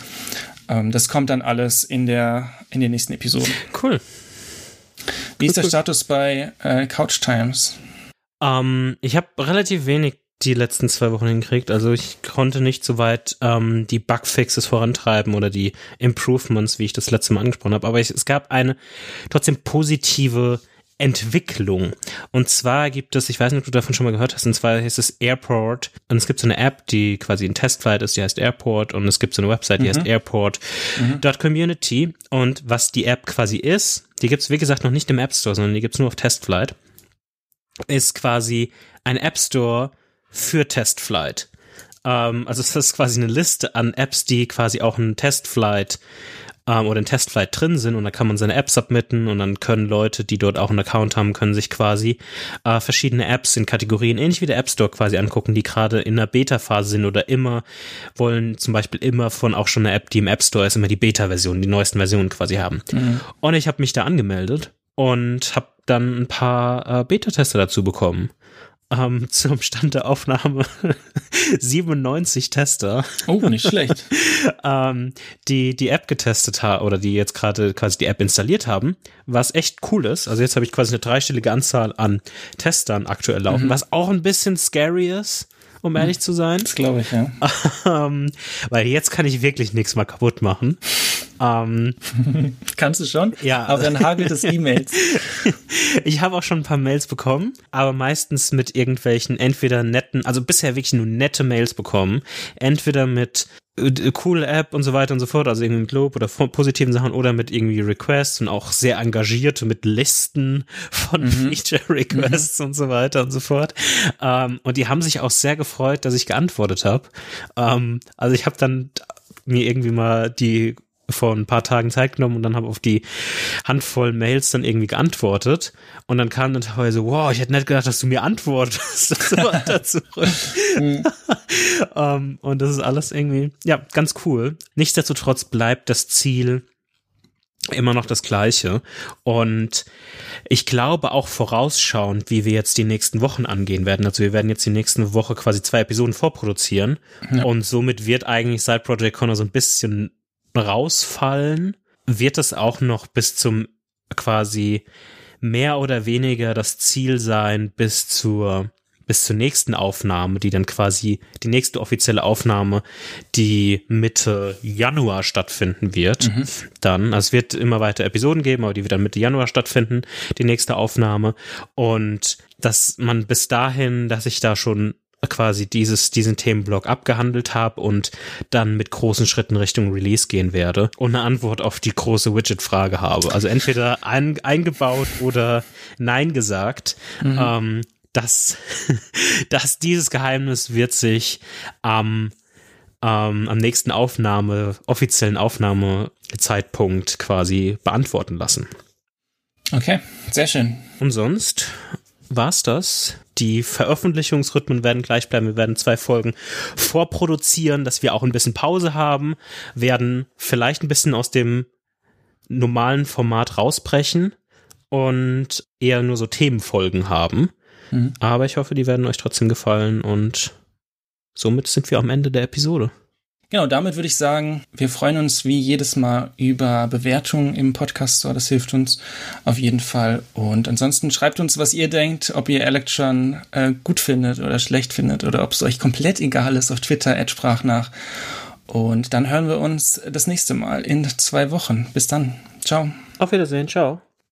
Ähm, das kommt dann alles in der in den nächsten Episoden.
Cool.
Wie cool, ist der cool. Status bei äh, Couch Times?
Ähm, ich habe relativ wenig die letzten zwei Wochen hinkriegt. Also ich konnte nicht so weit ähm, die Bugfixes vorantreiben oder die Improvements, wie ich das letzte Mal angesprochen habe. Aber ich, es gab eine trotzdem positive Entwicklung. Und zwar gibt es, ich weiß nicht, ob du davon schon mal gehört hast, und zwar heißt es Airport. Und es gibt so eine App, die quasi ein Testflight ist, die heißt Airport. Und es gibt so eine Website, die mhm. heißt airport.community. Mhm. Und was die App quasi ist, die gibt es, wie gesagt, noch nicht im App Store, sondern die gibt es nur auf Testflight, ist quasi ein App Store für Testflight. Ähm, also es ist quasi eine Liste an Apps, die quasi auch ein Testflight ähm, oder ein Testflight drin sind und da kann man seine Apps submitten und dann können Leute, die dort auch einen Account haben, können sich quasi äh, verschiedene Apps in Kategorien, ähnlich wie der App Store quasi angucken, die gerade in der Beta-Phase sind oder immer wollen zum Beispiel immer von auch schon einer App, die im App Store ist, immer die Beta-Version, die neuesten Versionen quasi haben. Mhm. Und ich habe mich da angemeldet und habe dann ein paar äh, Beta-Tester dazu bekommen ähm, zum Stand der Aufnahme 97 Tester.
Oh, nicht schlecht.
ähm, die die App getestet haben oder die jetzt gerade quasi die App installiert haben, was echt cool ist. Also jetzt habe ich quasi eine dreistellige Anzahl an Testern aktuell laufen, mhm. was auch ein bisschen scary ist um ehrlich zu sein.
Das glaube ich, ja.
ähm, weil jetzt kann ich wirklich nichts mal kaputt machen. Ähm,
Kannst du schon?
Ja.
Aber dann hagelt es E-Mails.
ich habe auch schon ein paar Mails bekommen, aber meistens mit irgendwelchen entweder netten, also bisher wirklich nur nette Mails bekommen, entweder mit äh, coole App und so weiter und so fort, also irgendwie mit Lob oder positiven Sachen oder mit irgendwie Requests und auch sehr engagiert mit Listen von mhm. Feature Requests mhm. und so weiter und so fort. Ähm, und die haben sich auch sehr gefreut, dass ich geantwortet habe. Ähm, also ich habe dann mir irgendwie mal die vor ein paar Tagen Zeit genommen und dann habe auf die Handvoll Mails dann irgendwie geantwortet und dann kam dann teilweise, wow, ich hätte nicht gedacht, dass du mir antwortest. zurück. um, ähm, und das ist alles irgendwie, ja, ganz cool. Nichtsdestotrotz bleibt das Ziel immer noch das gleiche. Und ich glaube auch vorausschauend, wie wir jetzt die nächsten Wochen angehen werden. Also wir werden jetzt die nächste Woche quasi zwei Episoden vorproduzieren. Ja. Und somit wird eigentlich Side Project Connor so ein bisschen rausfallen, wird es auch noch bis zum quasi mehr oder weniger das Ziel sein bis zur bis zur nächsten Aufnahme, die dann quasi die nächste offizielle Aufnahme, die Mitte Januar stattfinden wird. Mhm. Dann, also es wird immer weiter Episoden geben, aber die wird dann Mitte Januar stattfinden, die nächste Aufnahme. Und dass man bis dahin, dass ich da schon quasi dieses, diesen Themenblock abgehandelt habe und dann mit großen Schritten Richtung Release gehen werde und eine Antwort auf die große Widget-Frage habe. Also entweder ein, eingebaut oder Nein gesagt. Mhm. Ähm, dass, dass dieses Geheimnis wird sich am, ähm, am nächsten Aufnahme, offiziellen Aufnahmezeitpunkt quasi beantworten lassen.
Okay, sehr schön.
Und sonst war's das. Die Veröffentlichungsrhythmen werden gleich bleiben. Wir werden zwei Folgen vorproduzieren, dass wir auch ein bisschen Pause haben, werden vielleicht ein bisschen aus dem normalen Format rausbrechen und eher nur so Themenfolgen haben. Mhm. Aber ich hoffe, die werden euch trotzdem gefallen und somit sind wir am Ende der Episode.
Genau, damit würde ich sagen, wir freuen uns wie jedes Mal über Bewertungen im Podcast Store. Das hilft uns auf jeden Fall. Und ansonsten schreibt uns, was ihr denkt, ob ihr Electron äh, gut findet oder schlecht findet oder ob es euch komplett egal ist auf Twitter, Ad nach. Und dann hören wir uns das nächste Mal in zwei Wochen. Bis dann. Ciao.
Auf Wiedersehen. Ciao.